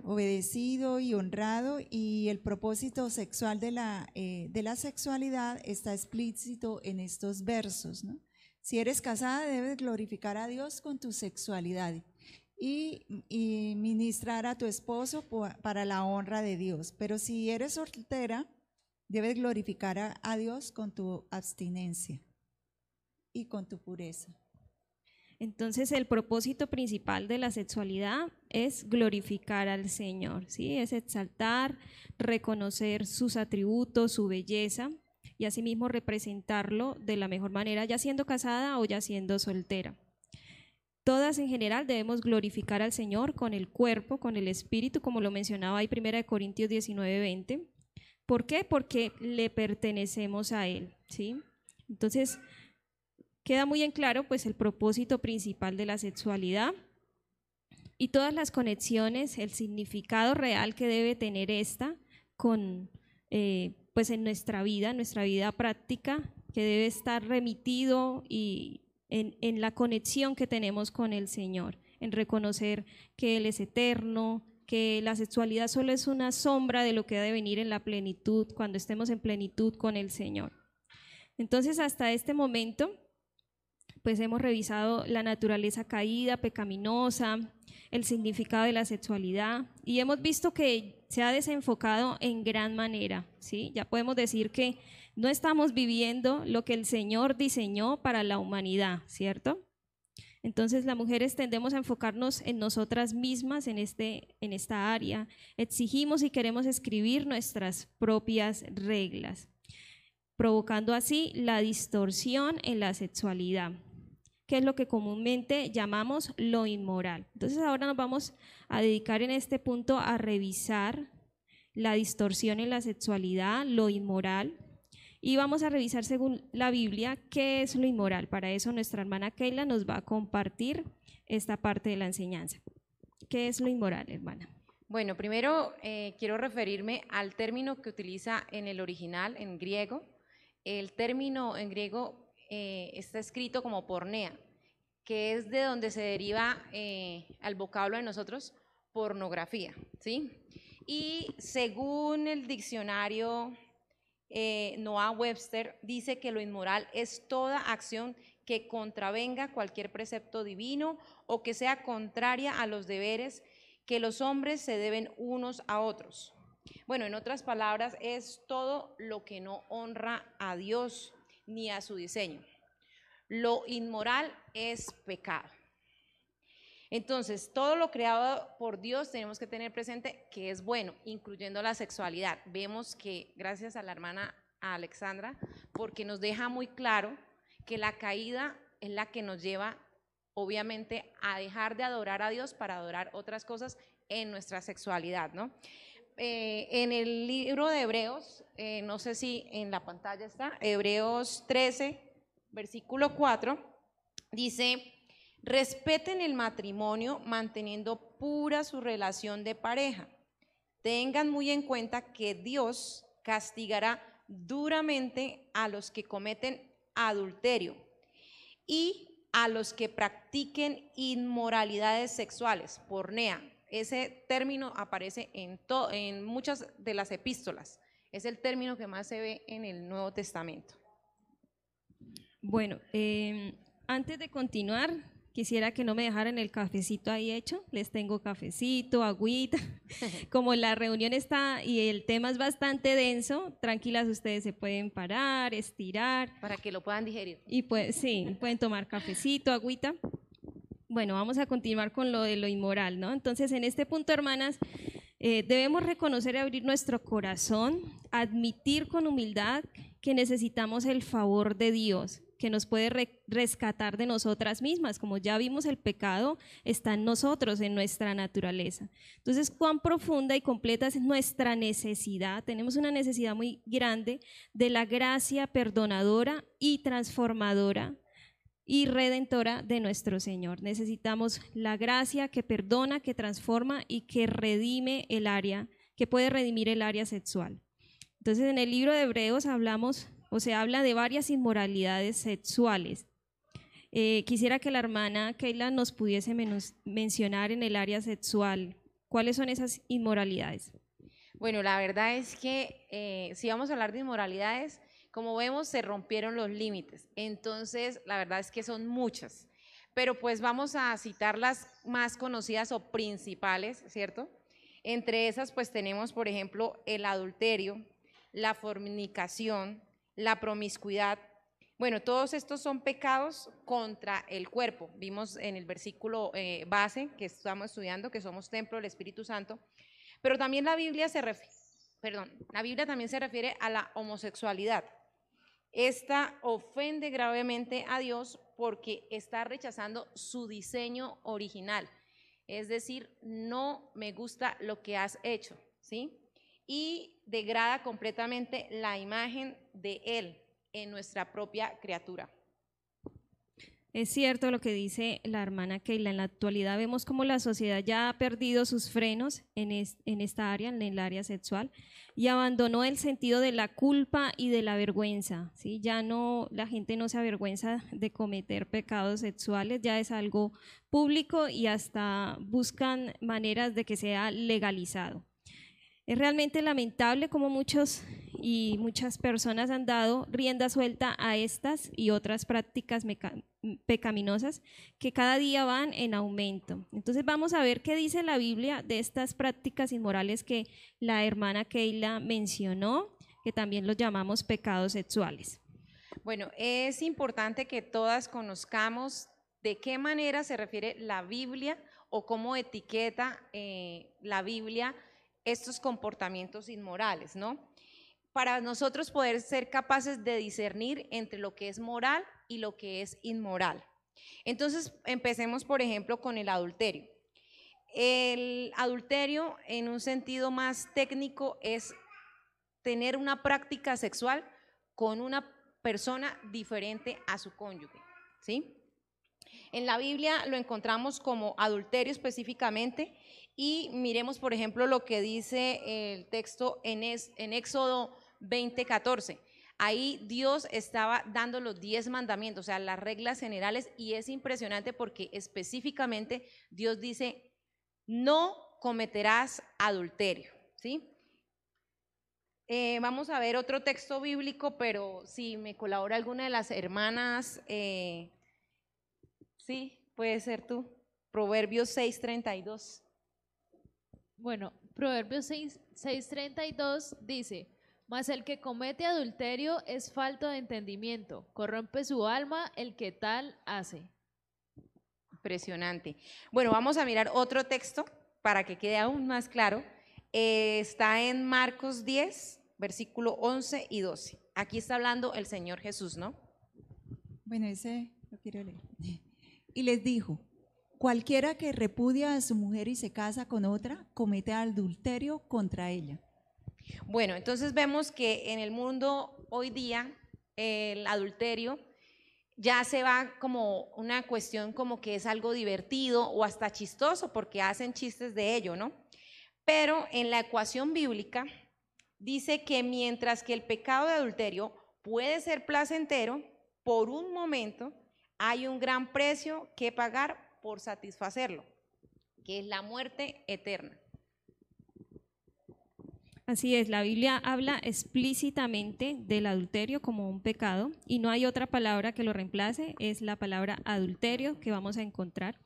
Obedecido y honrado y el propósito sexual de la, eh, de la sexualidad está explícito en estos versos. ¿no? Si eres casada, debes glorificar a Dios con tu sexualidad y, ministrar a tu esposo po- para la honra de Dios. Pero si eres soltera, debes glorificar a, a Dios con tu abstinencia y con tu pureza. Entonces, el propósito principal de la sexualidad es glorificar al Señor, ¿sí? Es exaltar, reconocer sus atributos, su belleza y asimismo representarlo de la mejor manera, ya siendo casada o ya siendo soltera. Todas en general debemos glorificar al Señor con el cuerpo, con el espíritu, como lo mencionaba ahí 1 Corintios 19, 20. ¿Por qué? Porque le pertenecemos a Él, ¿sí? Entonces, queda muy en claro pues el propósito principal de la sexualidad y todas las conexiones, el significado real que debe tener esta con, eh, pues en nuestra vida, nuestra vida práctica, que debe estar remitido y en, en la conexión que tenemos con el Señor, en reconocer que Él es eterno, que la sexualidad solo es una sombra de lo que ha de venir en la plenitud, cuando estemos en plenitud con el Señor. Entonces, hasta este momento, pues hemos revisado la naturaleza caída, pecaminosa, el significado de la sexualidad y hemos visto que se ha desenfocado en gran manera, ¿sí? Ya podemos decir que no estamos viviendo lo que el Señor diseñó para la humanidad, ¿cierto? Entonces las mujeres tendemos a enfocarnos en nosotras mismas en, este, en esta área. Exigimos y queremos escribir nuestras propias reglas, provocando así la distorsión en la sexualidad, que es lo que comúnmente llamamos lo inmoral. Entonces ahora nos vamos a dedicar en este punto a revisar la distorsión en la sexualidad, lo inmoral, y vamos a revisar según la Biblia qué es lo inmoral. Para eso nuestra hermana Keila nos va a compartir esta parte de la enseñanza. ¿Qué es lo inmoral, hermana? Bueno, primero eh, quiero referirme al término que utiliza en el original, en griego. El término en griego eh, está escrito como pornea, que es de donde se deriva eh, al vocablo de nosotros pornografía, ¿sí? Y según el diccionario eh, Noah Webster dice que lo inmoral es toda acción que contravenga cualquier precepto divino o que sea contraria a los deberes que los hombres se deben unos a otros. Bueno, en otras palabras, es todo lo que no honra a Dios ni a su diseño. Lo inmoral es pecado. Entonces, todo lo creado por Dios tenemos que tener presente que es bueno, incluyendo la sexualidad. Vemos que gracias a la hermana Alexandra, porque nos deja muy claro que la caída es la que nos lleva, obviamente, a dejar de adorar a Dios para adorar otras cosas en nuestra sexualidad, ¿no? Eh, en el libro de Hebreos, eh, no sé si en la pantalla está, Hebreos 13, versículo 4, dice, Respeten el matrimonio manteniendo pura su relación de pareja. Tengan muy en cuenta que Dios castigará duramente a los que cometen adulterio y a los que practiquen inmoralidades sexuales, pornea. Ese término aparece en, en muchas de las epístolas. Es el término que más se ve en el Nuevo Testamento. Bueno, em, antes de continuar, Quisiera que no me dejaran el cafecito ahí hecho. Les tengo cafecito, agüita. Como la reunión está y el tema es bastante denso, tranquilas ustedes se pueden parar, estirar. Para que lo puedan digerir. Y pues sí, pueden tomar cafecito, agüita. Bueno, vamos a continuar con lo de lo inmoral, ¿no? Entonces, en este punto, hermanas, eh, debemos reconocer y abrir nuestro corazón, admitir con humildad que necesitamos el favor de Dios que nos puede rescatar de nosotras mismas. Como ya vimos, el pecado está en nosotros, en nuestra naturaleza. Entonces, cuán profunda y completa es nuestra necesidad. Tenemos una necesidad muy grande de la gracia perdonadora y transformadora y redentora de nuestro Señor. Necesitamos la gracia que perdona, que transforma y que redime el área, que puede redimir el área sexual. Entonces, en el libro de Hebreos hablamos o se habla de varias inmoralidades sexuales. Eh, quisiera que la hermana Keila nos pudiese mencionar en el área sexual cuáles son esas inmoralidades. Bueno, la verdad es que eh, si vamos a hablar de inmoralidades, como vemos, se rompieron los límites. Entonces, la verdad es que son muchas. Pero pues vamos a citar las más conocidas o principales, ¿cierto? Entre esas, pues tenemos, por ejemplo, el adulterio, la fornicación, la promiscuidad. Bueno, todos estos son pecados contra el cuerpo. Vimos en el versículo eh, base que estamos estudiando que somos templo del Espíritu Santo, pero también la Biblia se refiere, perdón, la Biblia también se refiere a la homosexualidad. Esta ofende gravemente a Dios porque está rechazando su diseño original. Es decir, no me gusta lo que has hecho, ¿sí? y degrada completamente la imagen de Él en nuestra propia criatura. Es cierto lo que dice la hermana Keila. En la actualidad vemos como la sociedad ya ha perdido sus frenos en, en, esta área, en el área sexual, y abandonó el sentido de la culpa y de la vergüenza. ¿sí? Ya no, la gente no se avergüenza de cometer pecados sexuales, ya es algo público y hasta buscan maneras de que sea legalizado. Es realmente lamentable como muchos y muchas personas han dado rienda suelta a estas y otras prácticas pecaminosas que cada día van en aumento. Entonces vamos a ver qué dice la Biblia de estas prácticas inmorales que la hermana Keila mencionó, que también los llamamos pecados sexuales. Bueno, es importante que todas conozcamos de qué manera se refiere la Biblia o cómo etiqueta eh, la Biblia estos comportamientos inmorales, ¿no? Para nosotros poder ser capaces de discernir entre lo que es moral y lo que es inmoral. Entonces, empecemos, por ejemplo, con el adulterio. El adulterio, en un sentido más técnico, es tener una práctica sexual con una persona diferente a su cónyuge, ¿sí? En la Biblia lo encontramos como adulterio específicamente y miremos, por ejemplo, lo que dice el texto en, en Éxodo 20:14. Ahí Dios estaba dando los diez mandamientos, o sea, las reglas generales, y es impresionante porque específicamente Dios dice, no cometerás adulterio, ¿sí? Eh, vamos a ver otro texto bíblico, pero si me colabora alguna de las hermanas, eh, sí, puede ser tú. Proverbios 6:32. Bueno, Proverbios 6:32 dice, mas el que comete adulterio es falto de entendimiento, corrompe su alma el que tal hace. Impresionante. Bueno, vamos a mirar otro texto para que quede aún más claro. Eh, está en Marcos 10, versículo 11 y 12. Aquí está hablando el Señor Jesús, ¿no? Bueno, ese lo quiero leer. Y les dijo, Cualquiera que repudia a su mujer y se casa con otra, comete adulterio contra ella. Bueno, entonces vemos que en el mundo hoy día el adulterio ya se va como una cuestión como que es algo divertido o hasta chistoso porque hacen chistes de ello, ¿no? Pero en la ecuación bíblica dice que mientras que el pecado de adulterio puede ser placentero, por un momento hay un gran precio que pagar por satisfacerlo, que es la muerte eterna. Así es, la Biblia habla explícitamente del adulterio como un pecado y no hay otra palabra que lo reemplace, es la palabra adulterio que vamos a encontrar.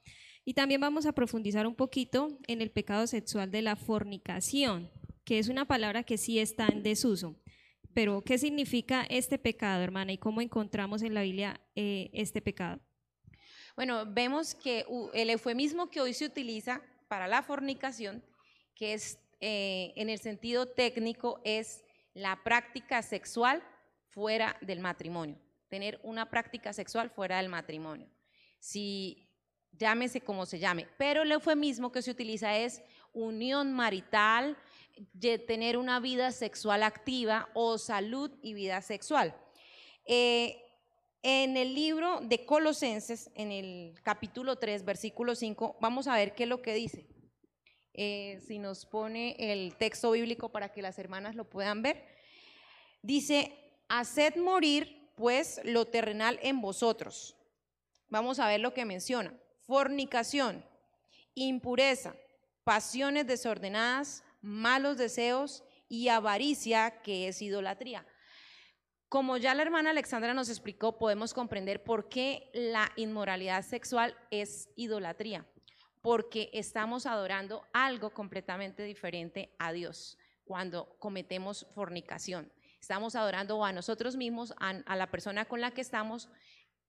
Y también vamos a profundizar un poquito en el pecado sexual de la fornicación, que es una palabra que sí está en desuso. Pero, ¿qué significa este pecado, hermana? ¿Y cómo encontramos en la Biblia eh, este pecado? Bueno, vemos que el eufemismo que hoy se utiliza para la fornicación, que es eh, en el sentido técnico, es la práctica sexual fuera del matrimonio, tener una práctica sexual fuera del matrimonio. Si llámese como se llame, pero el eufemismo que se utiliza es unión marital, tener una vida sexual activa o salud y vida sexual. Eh, en el libro de Colosenses, en el capítulo 3, versículo 5, vamos a ver qué es lo que dice. Eh, si nos pone el texto bíblico para que las hermanas lo puedan ver. Dice, haced morir pues lo terrenal en vosotros. Vamos a ver lo que menciona. Fornicación, impureza, pasiones desordenadas, malos deseos y avaricia, que es idolatría. Como ya la hermana Alexandra nos explicó, podemos comprender por qué la inmoralidad sexual es idolatría, porque estamos adorando algo completamente diferente a Dios cuando cometemos fornicación. Estamos adorando a nosotros mismos, a, la persona con la que estamos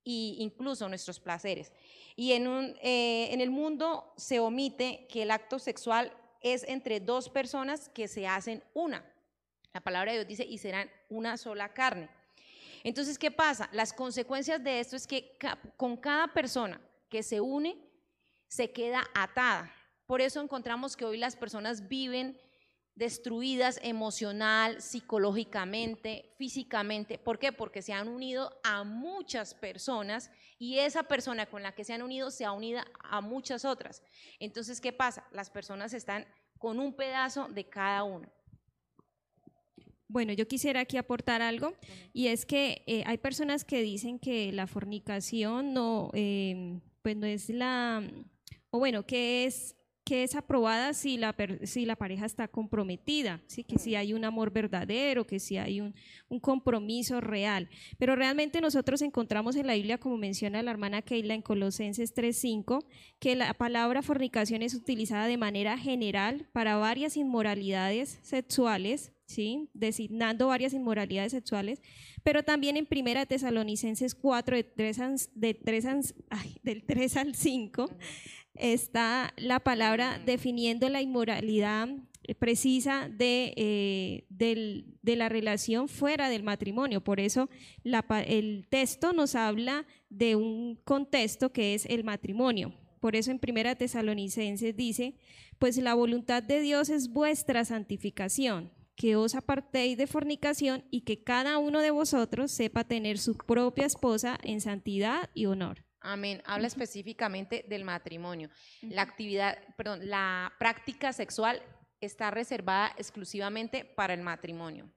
e incluso nuestros placeres. Y en, eh, en el mundo se omite que el acto sexual es entre dos personas que se hacen una. La palabra de Dios dice, y serán una sola carne. Entonces, ¿qué pasa? Las consecuencias de esto es que con cada persona que se une, se queda atada. Por eso encontramos que hoy las personas viven destruidas emocional, psicológicamente, físicamente. ¿Por qué? Porque se han unido a muchas personas y esa persona con la que se han unido se ha unido a muchas otras. Entonces, ¿qué pasa? Las personas están con un pedazo de cada uno. Bueno, yo quisiera aquí aportar algo y es que eh, hay personas que dicen que la fornicación no, eh, pues no es la, bueno, que es que es aprobada si la, si la pareja está comprometida, ¿sí? que si hay un amor verdadero, que si hay un, un, compromiso real. Pero realmente nosotros encontramos en la Biblia, como menciona la hermana Keila en Colosenses 3.5, que la palabra fornicación es utilizada de manera general para varias inmoralidades sexuales, ¿sí? designando varias inmoralidades sexuales, pero también en Primera Tesalonicenses 4, de 3, de 3, ay, del 3 al 5, está la palabra definiendo la inmoralidad precisa de, eh, de la relación fuera del matrimonio. Por eso la, el texto nos habla de un contexto que es el matrimonio. Por eso en Primera Tesalonicenses dice, pues la voluntad de Dios es vuestra santificación, que os apartéis de fornicación y que cada uno de vosotros sepa tener su propia esposa en santidad y honor. Amén. Habla específicamente del matrimonio. La actividad, perdón, la práctica sexual está reservada exclusivamente para el matrimonio.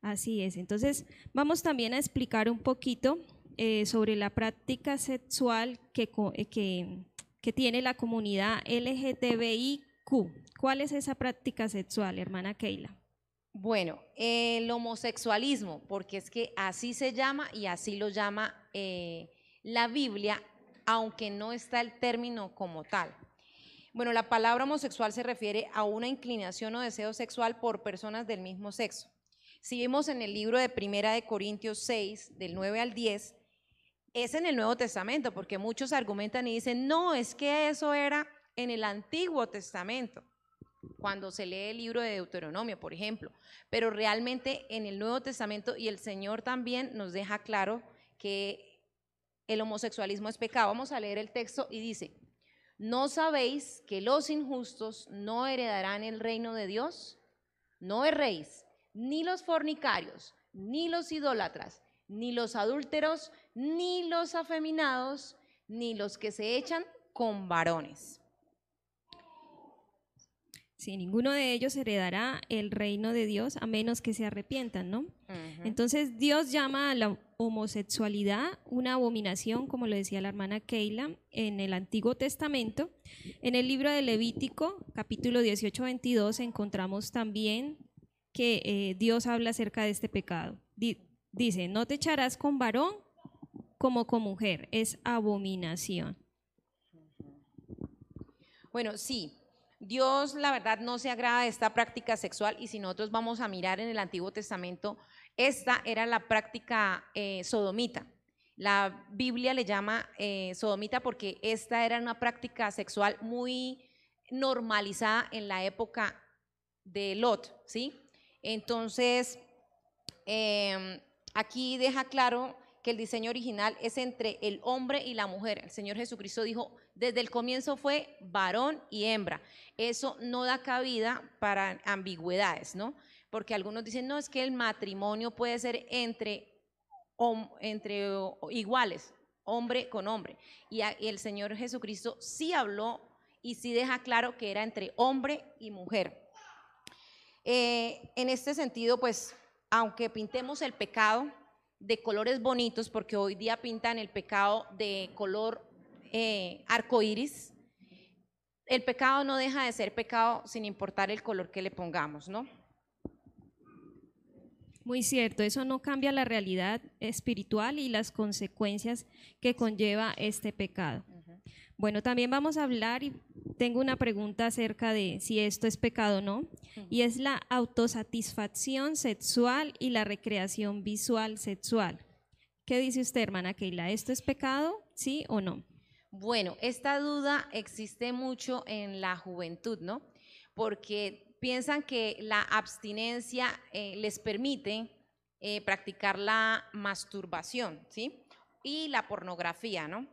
Así es. Entonces, vamos también a explicar un poquito eh, sobre la práctica sexual que, eh, que, que tiene la comunidad LGTBIQ. ¿Cuál es esa práctica sexual, hermana Keila? Bueno, el homosexualismo, porque es que así se llama y así lo llama eh, la Biblia, aunque no está el término como tal. Bueno, la palabra homosexual se refiere a una inclinación o deseo sexual por personas del mismo sexo. Si vemos en el libro de Primera de Corintios 6, del 9 al 10, es en el Nuevo Testamento, porque muchos argumentan y dicen, no, es que eso era en el Antiguo Testamento, cuando se lee el libro de Deuteronomio, por ejemplo, pero realmente en el Nuevo Testamento y el Señor también nos deja claro que el homosexualismo es pecado. Vamos a leer el texto y dice, ¿no sabéis que los injustos no heredarán el reino de Dios? No erréis, ni los fornicarios, ni los idólatras, ni los adúlteros, ni los afeminados, ni los que se echan con varones. Si ninguno de ellos heredará el reino de Dios a menos que se arrepientan, ¿no? Entonces Dios llama a la homosexualidad una abominación, como lo decía la hermana Keila, en el Antiguo Testamento. En el libro de Levítico, capítulo 18, 22, encontramos también que eh, Dios habla acerca de este pecado. dice, no te echarás con varón como con mujer, es abominación. Bueno, sí, Dios, la verdad, no se agrada de esta práctica sexual y si nosotros vamos a mirar en el Antiguo Testamento, esta era la práctica eh, sodomita. La Biblia le llama eh, sodomita porque esta era una práctica sexual muy normalizada en la época de Lot, ¿sí? Entonces, em, aquí deja claro que el diseño original es entre el hombre y la mujer. El Señor Jesucristo dijo, desde el comienzo fue varón y hembra. Eso no da cabida para ambigüedades, ¿no? Porque algunos dicen, no, es que el matrimonio puede ser entre, entre iguales, hombre con hombre. Y, el Señor Jesucristo sí habló y sí deja claro que era entre hombre y mujer. Eh, en este sentido, pues, aunque pintemos el pecado de colores bonitos, porque hoy día pintan el pecado de color eh, arco iris, el pecado no deja de ser pecado sin importar el color que le pongamos, ¿no? Muy cierto, eso no cambia la realidad espiritual y las consecuencias que conlleva este pecado. Bueno, también vamos a hablar y tengo una pregunta acerca de si esto es pecado o no, y es la autosatisfacción sexual y la recreación visual sexual. ¿Qué dice usted, hermana Keila? ¿Esto es pecado, sí o no? Bueno, esta duda existe mucho en la juventud, ¿no? Porque piensan que la abstinencia eh, les permite eh, practicar la masturbación, ¿sí? Y la pornografía, ¿no?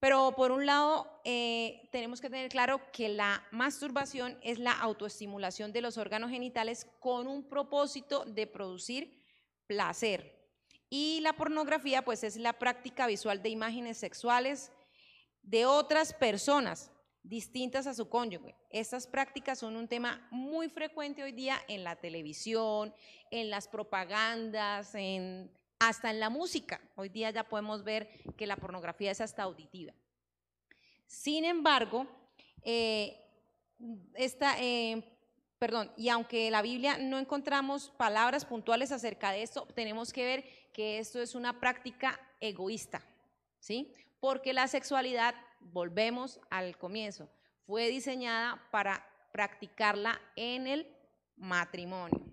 Pero por un lado, eh, tenemos que tener claro que la masturbación es la autoestimulación de los órganos genitales con un propósito de producir placer. Y la pornografía, pues, es la práctica visual de imágenes sexuales de otras personas distintas a su cónyuge. Estas prácticas son un tema muy frecuente hoy día en la televisión, en las propagandas, en hasta en la música. Hoy día ya podemos ver que la pornografía es hasta auditiva. Sin embargo, eh, esta, eh, perdón, y aunque en la Biblia no encontramos palabras puntuales acerca de esto, tenemos que ver que esto es una práctica egoísta, ¿sí? Porque la sexualidad, volvemos al comienzo, fue diseñada para practicarla en el matrimonio.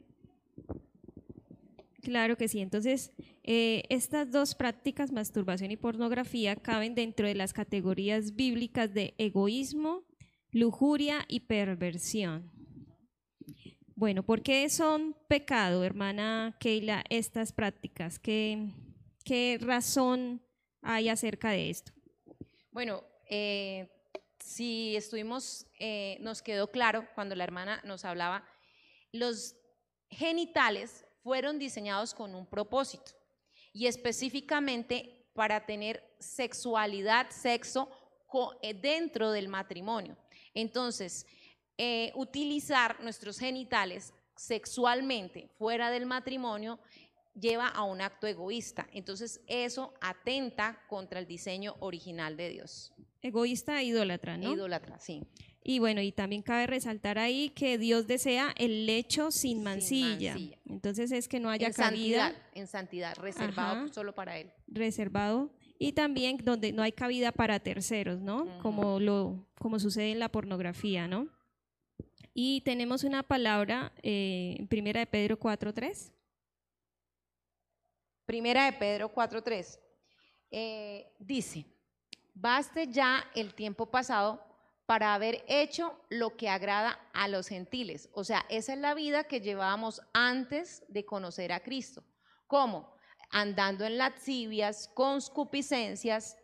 Claro que sí. Entonces, eh, estas dos prácticas, masturbación y pornografía, caben dentro de las categorías bíblicas de egoísmo, lujuria y perversión. Bueno, ¿por qué son pecado, hermana Keila, estas prácticas? ¿Qué, qué razón hay acerca de esto? Bueno, eh, si estuvimos, eh, nos quedó claro cuando la hermana nos hablaba, los genitales fueron diseñados con un propósito y específicamente para tener sexualidad, sexo eh, dentro del matrimonio. Entonces, utilizar nuestros genitales sexualmente fuera del matrimonio lleva a un acto egoísta. Entonces, eso atenta contra el diseño original de Dios. Egoísta e idólatra, ¿no? Idólatra, sí. Y bueno, y también cabe resaltar ahí que Dios desea el lecho sin mancilla. Entonces es que no haya cabida. en santidad, reservado solo para Él. Reservado. Y también donde no hay cabida para terceros, ¿no? Como, lo, como sucede en la pornografía, ¿no? Y tenemos una palabra eh, en Primera de Pedro 4.3. Primera de Pedro 4.3. Eh, dice, baste ya el tiempo pasado para haber hecho lo que agrada a los gentiles. O sea, esa es la vida que llevábamos antes de conocer a Cristo. ¿Cómo? Andando en lascivias, conscupiscencias.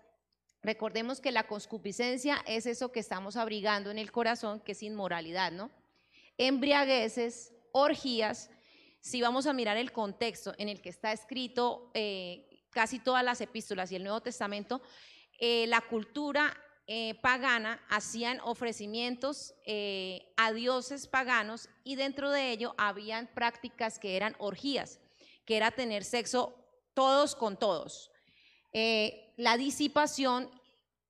Recordemos que la conscupiscencia es eso que estamos abrigando en el corazón, que es inmoralidad, ¿no? Embriagueces, orgías. Si vamos a mirar el contexto en el que está escrito eh, casi todas las epístolas y el Nuevo Testamento, eh, la cultura eh, pagana hacían ofrecimientos a dioses paganos y dentro de ello habían prácticas que eran orgías, que era tener sexo todos con todos, la disipación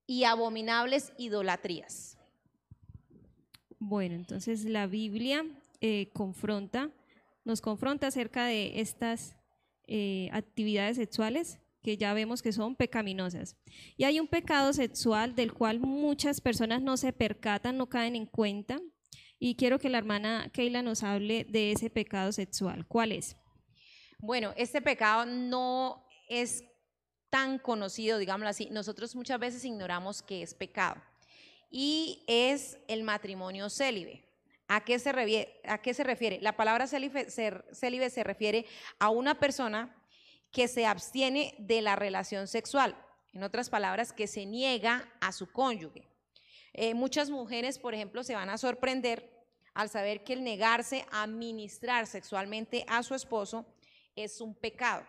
y abominables idolatrías. Bueno, entonces la Biblia confronta, nos confronta acerca de estas actividades sexuales que ya vemos que son pecaminosas. Y hay un pecado sexual del cual muchas personas no se percatan, no caen en cuenta. Y quiero que la hermana Keila nos hable de ese pecado sexual. ¿Cuál es? Bueno, este pecado no es tan conocido, digámoslo así. Nosotros muchas veces ignoramos que es pecado. Y es el matrimonio célibe. ¿A qué se, refiere? ¿A qué se refiere? La palabra célibe se refiere a una persona que se abstiene de la relación sexual. En otras palabras, que se niega a su cónyuge. Eh, muchas mujeres, por ejemplo, se van a sorprender al saber que el negarse a ministrar sexualmente a su esposo es un pecado.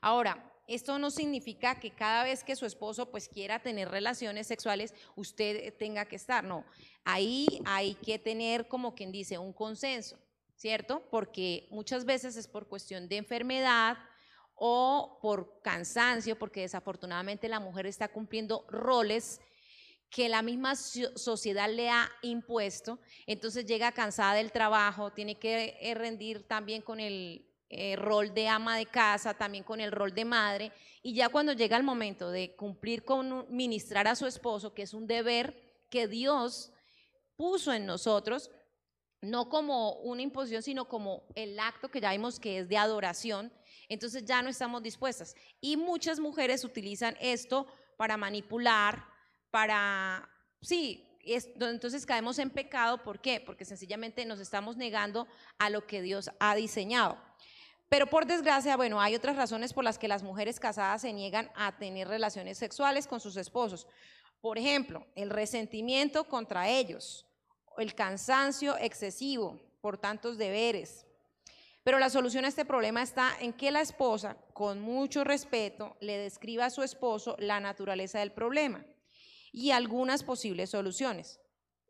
Ahora, esto no significa que cada vez que su esposo pues quiera tener relaciones sexuales usted tenga que estar, no. Ahí hay que tener como quien dice un consenso, ¿cierto? Porque muchas veces es por cuestión de enfermedad o por cansancio, porque desafortunadamente la mujer está cumpliendo roles que la misma sociedad le ha impuesto, entonces llega cansada del trabajo, tiene que rendir también con el eh, rol de ama de casa, también con el rol de madre, y ya cuando llega el momento de cumplir con ministrar a su esposo, que es un deber que Dios puso en nosotros, no como una imposición, sino como el acto que ya vimos que es de adoración, entonces ya no estamos dispuestas. Y muchas mujeres utilizan esto para manipular, para, sí, entonces caemos en pecado, ¿por qué? Porque sencillamente nos estamos negando a lo que Dios ha diseñado. Pero por desgracia, bueno, hay otras razones por las que las mujeres casadas se niegan a tener relaciones sexuales con sus esposos. Por ejemplo, el resentimiento contra ellos, el cansancio excesivo por tantos deberes. Pero la solución a este problema está en que la esposa, con mucho respeto, le describa a su esposo la naturaleza del problema y algunas posibles soluciones.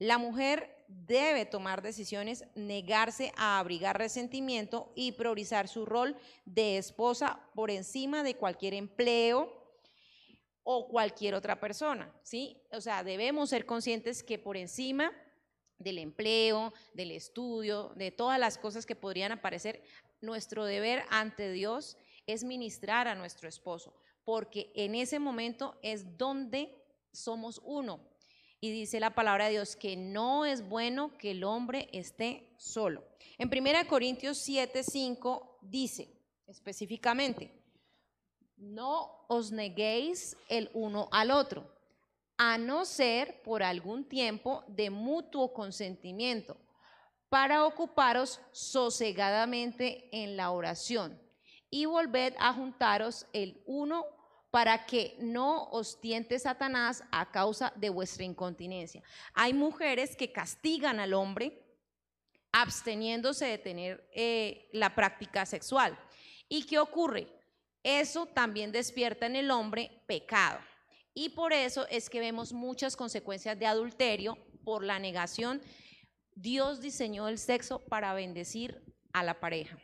La mujer debe tomar decisiones, negarse a abrigar resentimiento y priorizar su rol de esposa por encima de cualquier empleo o cualquier otra persona, ¿sí? O sea, debemos ser conscientes que por encima del empleo, del estudio, de todas las cosas que podrían aparecer, nuestro deber ante Dios es ministrar a nuestro esposo, porque en ese momento es donde somos uno, y dice la palabra de Dios que no es bueno que el hombre esté solo. En 1 Corintios 7, 5 dice específicamente, no os neguéis el uno al otro, a no ser por algún tiempo de mutuo consentimiento, para ocuparos sosegadamente en la oración y volved a juntaros el uno para que no os tiente Satanás a causa de vuestra incontinencia. Hay mujeres que castigan al hombre absteniéndose de tener eh, la práctica sexual. ¿Y qué ocurre? Eso también despierta en el hombre pecado. Y por eso es que vemos muchas consecuencias de adulterio por la negación. Dios diseñó el sexo para bendecir a la pareja.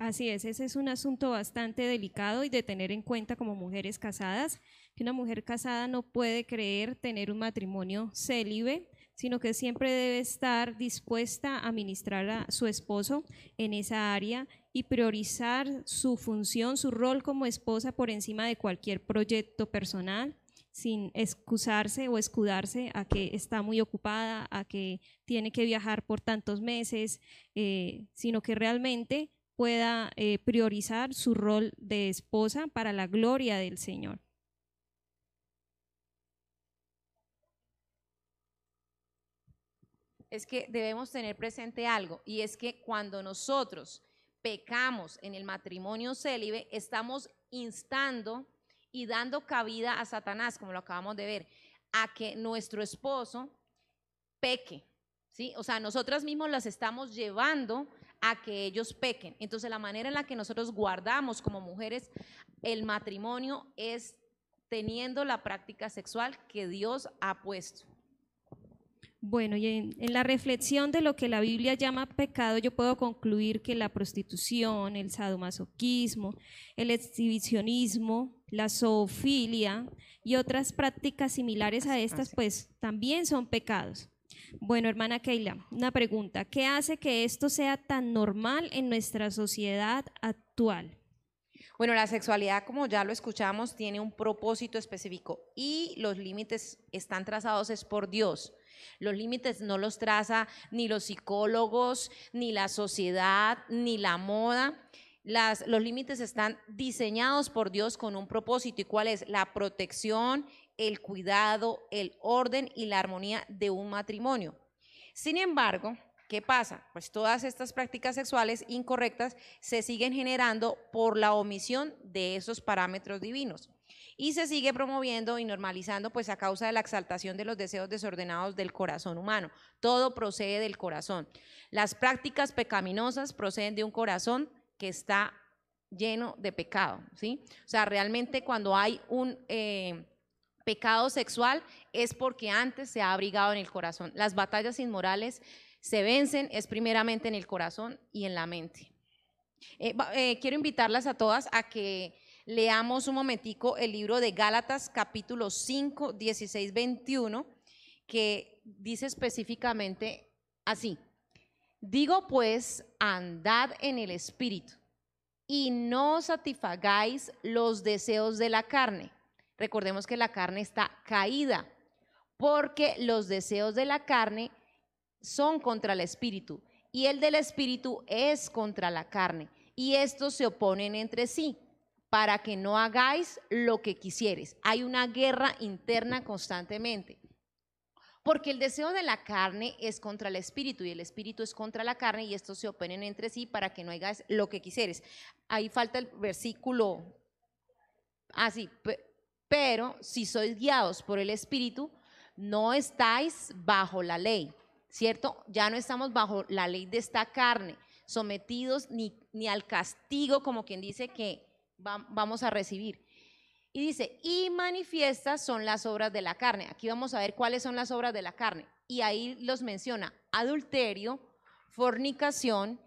Así es, ese es un asunto bastante delicado y de tener en cuenta como mujeres casadas, que una mujer casada no puede creer tener un matrimonio célibe, sino que siempre debe estar dispuesta a ministrar a su esposo en esa área y priorizar su función, su rol como esposa por encima de cualquier proyecto personal, sin excusarse o escudarse a que está muy ocupada, a que tiene que viajar por tantos meses, eh, sino que realmente pueda eh, priorizar su rol de esposa para la gloria del Señor. Es que debemos tener presente algo, y es que cuando nosotros pecamos en el matrimonio célibe, estamos instando y dando cabida a Satanás, como lo acabamos de ver, a que nuestro esposo peque. ¿sí? O sea, nosotras mismos las estamos llevando a que ellos pequen. Entonces la manera en la que nosotros guardamos como mujeres el matrimonio es teniendo la práctica sexual que Dios ha puesto. Bueno, y en, la reflexión de lo que la Biblia llama pecado, yo puedo concluir que la prostitución, el sadomasoquismo, el exhibicionismo, la zoofilia y otras prácticas similares a estas, pues también son pecados. Bueno, hermana Keila, una pregunta. ¿Qué hace que esto sea tan normal en nuestra sociedad actual? Bueno, la sexualidad, como ya lo escuchamos, tiene un propósito específico y los límites están trazados es por Dios. Los límites no los traza ni los psicólogos, ni la sociedad, ni la moda. Los límites están diseñados por Dios con un propósito. ¿Y cuál es? La protección el cuidado, el orden y la armonía de un matrimonio. Sin embargo, ¿qué pasa? Pues todas estas prácticas sexuales incorrectas se siguen generando por la omisión de esos parámetros divinos y se sigue promoviendo y normalizando pues a causa de la exaltación de los deseos desordenados del corazón humano. Todo procede del corazón. Las prácticas pecaminosas proceden de un corazón que está lleno de pecado, ¿sí? O sea, realmente cuando hay un... Eh, pecado sexual es porque antes se ha abrigado en el corazón. Las batallas inmorales se vencen es primeramente en el corazón y en la mente. Eh, eh, quiero invitarlas a todas a que leamos un momentico el libro de Gálatas capítulo 5, 16, 21, que dice específicamente así. Digo pues, andad en el espíritu y no satisfagáis los deseos de la carne Recordemos que la carne está caída, porque los deseos de la carne son contra el espíritu y el del espíritu es contra la carne. Y estos se oponen entre sí para que no hagáis lo que quisieres. Hay una guerra interna constantemente. Porque el deseo de la carne es contra el espíritu y el espíritu es contra la carne y estos se openen entre sí para que no hagas lo que quisieres. Ahí falta el versículo así, pero si sois guiados por el espíritu, no estáis bajo la ley, ¿cierto? Ya no estamos bajo la ley de esta carne, sometidos ni, ni al castigo como quien dice que vamos a recibir y dice, y manifiestas son las obras de la carne. Aquí vamos a ver cuáles son las obras de la carne. Y ahí los menciona adulterio, fornicación,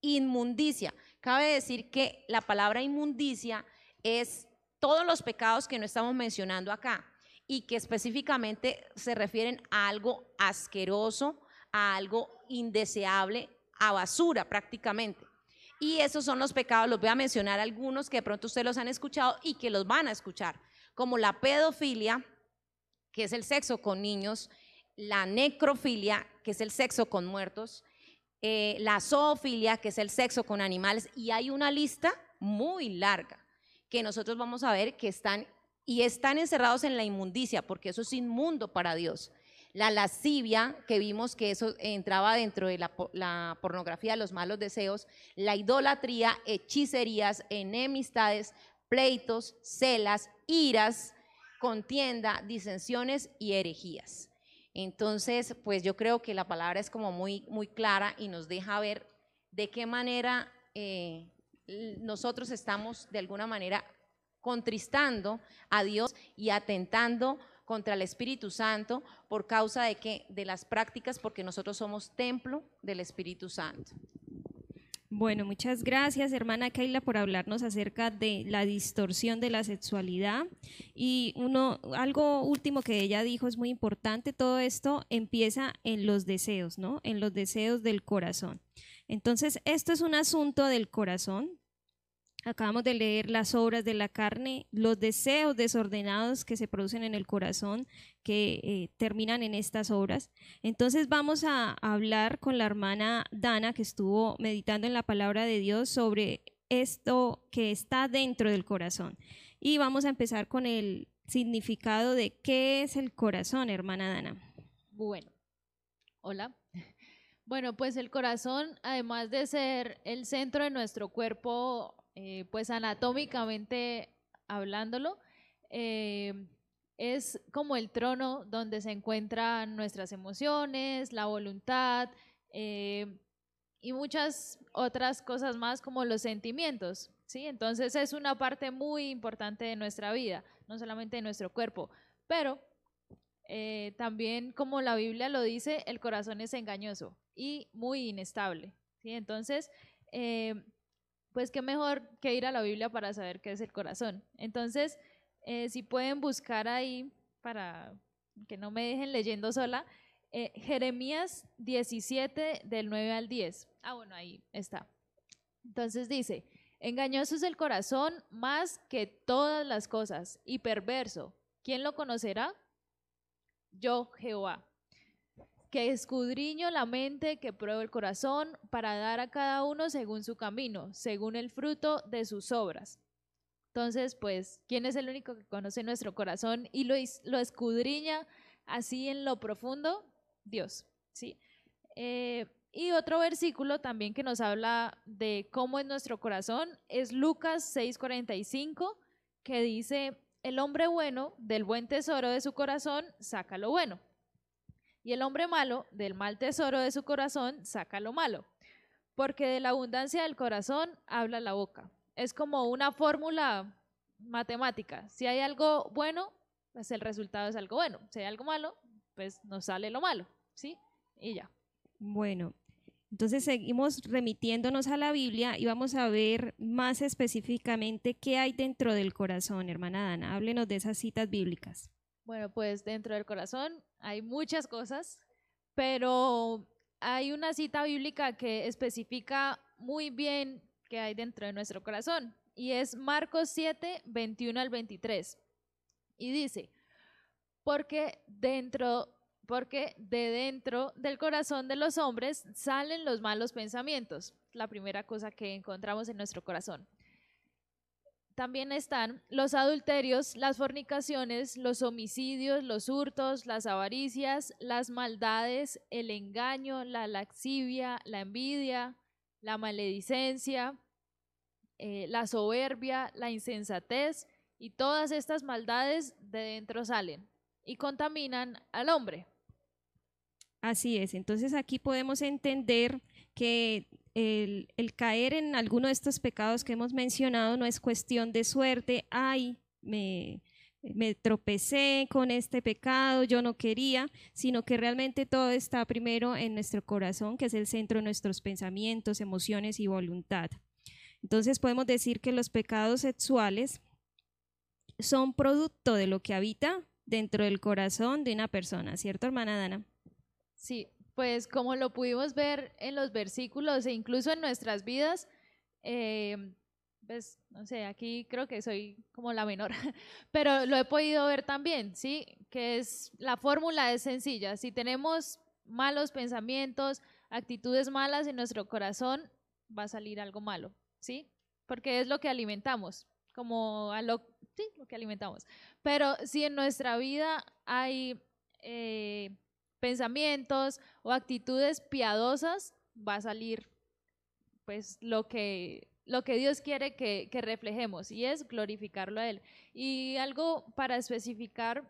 inmundicia. Cabe decir que la palabra inmundicia es todos los pecados que no estamos mencionando acá y que específicamente se refieren a algo asqueroso, a algo indeseable, a basura prácticamente. Y esos son los pecados, los voy a mencionar algunos que de pronto ustedes los han escuchado y que los van a escuchar, como la pedofilia, que es el sexo con niños, la necrofilia, que es el sexo con muertos, eh, la zoofilia, que es el sexo con animales, y hay una lista muy larga que nosotros vamos a ver que están y están encerrados en la inmundicia, porque eso es inmundo para Dios la lascivia, que vimos que eso entraba dentro de la, pornografía, los malos deseos, la idolatría, hechicerías, enemistades, pleitos, celas, iras, contienda, disensiones y herejías. Entonces, pues yo creo que la palabra es como muy, muy clara y nos deja ver de qué manera eh, nosotros estamos de alguna manera contristando a Dios y atentando contra el Espíritu Santo por causa de que de las prácticas porque nosotros somos templo del Espíritu Santo. Bueno, muchas gracias, hermana Keila, por hablarnos acerca de la distorsión de la sexualidad. Y uno, algo último que ella dijo es muy importante, todo esto empieza en los deseos, ¿no? En los deseos del corazón. Entonces, esto es un asunto del corazón, Acabamos de leer las obras de la carne, los deseos desordenados que se producen en el corazón, que eh, terminan en estas obras. Entonces vamos a hablar con la hermana Dana, que estuvo meditando en la palabra de Dios sobre esto que está dentro del corazón. Y vamos a empezar con el significado de qué es el corazón, hermana Dana. Bueno, hola. Bueno, pues el corazón, además de ser el centro de nuestro cuerpo eh, pues anatómicamente hablándolo, eh, es como el trono donde se encuentran nuestras emociones, la voluntad eh, y muchas otras cosas más como los sentimientos. ¿sí? Entonces es una parte muy importante de nuestra vida, no solamente de nuestro cuerpo, pero también como la Biblia lo dice, el corazón es engañoso y muy inestable. ¿sí? Entonces, pues qué mejor que ir a la Biblia para saber qué es el corazón. Entonces, eh, si pueden buscar ahí, para que no me dejen leyendo sola, eh, Jeremías 17 del 9 al 10. Ah, bueno, ahí está. Entonces dice, engañoso es el corazón más que todas las cosas y perverso. ¿Quién lo conocerá? Yo, Jehová que escudriño la mente, que pruebo el corazón, para dar a cada uno según su camino, según el fruto de sus obras. Entonces, pues, ¿quién es el único que conoce nuestro corazón y lo, escudriña así en lo profundo? Dios, ¿sí? Eh, y otro versículo también que nos habla de cómo es nuestro corazón es Lucas 6:45, que dice, el hombre bueno del buen tesoro de su corazón saca lo bueno y el hombre malo, del mal tesoro de su corazón, saca lo malo. Porque de la abundancia del corazón habla la boca. Es como una fórmula matemática. Si hay algo bueno, pues el resultado es algo bueno. Si hay algo malo, pues nos sale lo malo. ¿Sí? Y ya. Bueno, entonces seguimos remitiéndonos a la Biblia y vamos a ver más específicamente qué hay dentro del corazón, hermana Dana. Háblenos de esas citas bíblicas. Bueno, pues dentro del corazón hay muchas cosas, pero hay una cita bíblica que especifica muy bien qué hay dentro de nuestro corazón y es Marcos 7, 21 al 23. Y dice, porque dentro porque de dentro del corazón de los hombres salen los malos pensamientos, la primera cosa que encontramos en nuestro corazón. También están los adulterios, las fornicaciones, los homicidios, los hurtos, las avaricias, las maldades, el engaño, la laxivia, la envidia, la maledicencia, eh, la soberbia, la insensatez, y todas estas maldades de dentro salen y contaminan al hombre. Así es, entonces aquí podemos entender que el, caer en alguno de estos pecados que hemos mencionado no es cuestión de suerte, ay, me, me tropecé con este pecado, yo no quería, sino que realmente todo está primero en nuestro corazón, que es el centro de nuestros pensamientos, emociones y voluntad. Entonces podemos decir que los pecados sexuales son producto de lo que habita dentro del corazón de una persona, ¿cierto, hermana Dana? Sí, pues como lo pudimos ver en los versículos e incluso en nuestras vidas, eh, pues no sé, aquí creo que soy como la menor, pero lo he podido ver también, ¿sí? Que es, la fórmula es sencilla, si tenemos malos pensamientos, actitudes malas en nuestro corazón, va a salir algo malo, ¿sí? Porque es lo que alimentamos, como a lo, sí, lo que alimentamos. Pero si en nuestra vida hay eh, pensamientos o actitudes piadosas, va a salir pues lo que, lo que Dios quiere que, reflejemos y es glorificarlo a Él. Y algo para especificar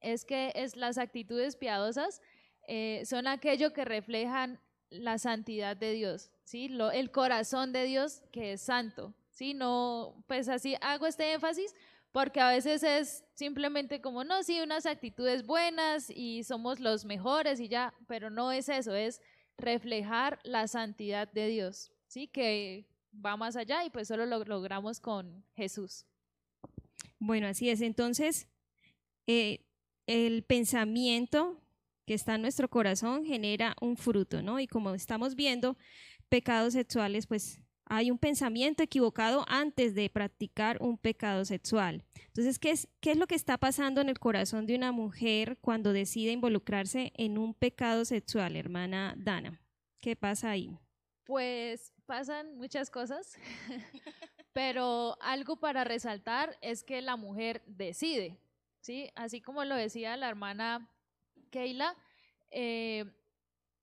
es que es las actitudes piadosas eh, son aquello que reflejan la santidad de Dios, ¿sí? Lo, el corazón de Dios que es santo, ¿sí? No, pues así hago este énfasis porque a veces es simplemente como, no, sí, unas actitudes buenas y somos los mejores y ya, pero no es eso, es reflejar la santidad de Dios, ¿sí? Que va más allá y pues solo lo logramos con Jesús. Bueno, así es. Entonces, eh, el pensamiento que está en nuestro corazón genera un fruto, ¿no? Y como estamos viendo, pecados sexuales, pues hay un pensamiento equivocado antes de practicar un pecado sexual. Entonces, ¿qué es, ¿qué es lo que está pasando en el corazón de una mujer cuando decide involucrarse en un pecado sexual, hermana Dana? ¿Qué pasa ahí? Pues pasan muchas cosas, pero algo para resaltar es que la mujer decide, ¿sí? Así como lo decía la hermana Keila, eh,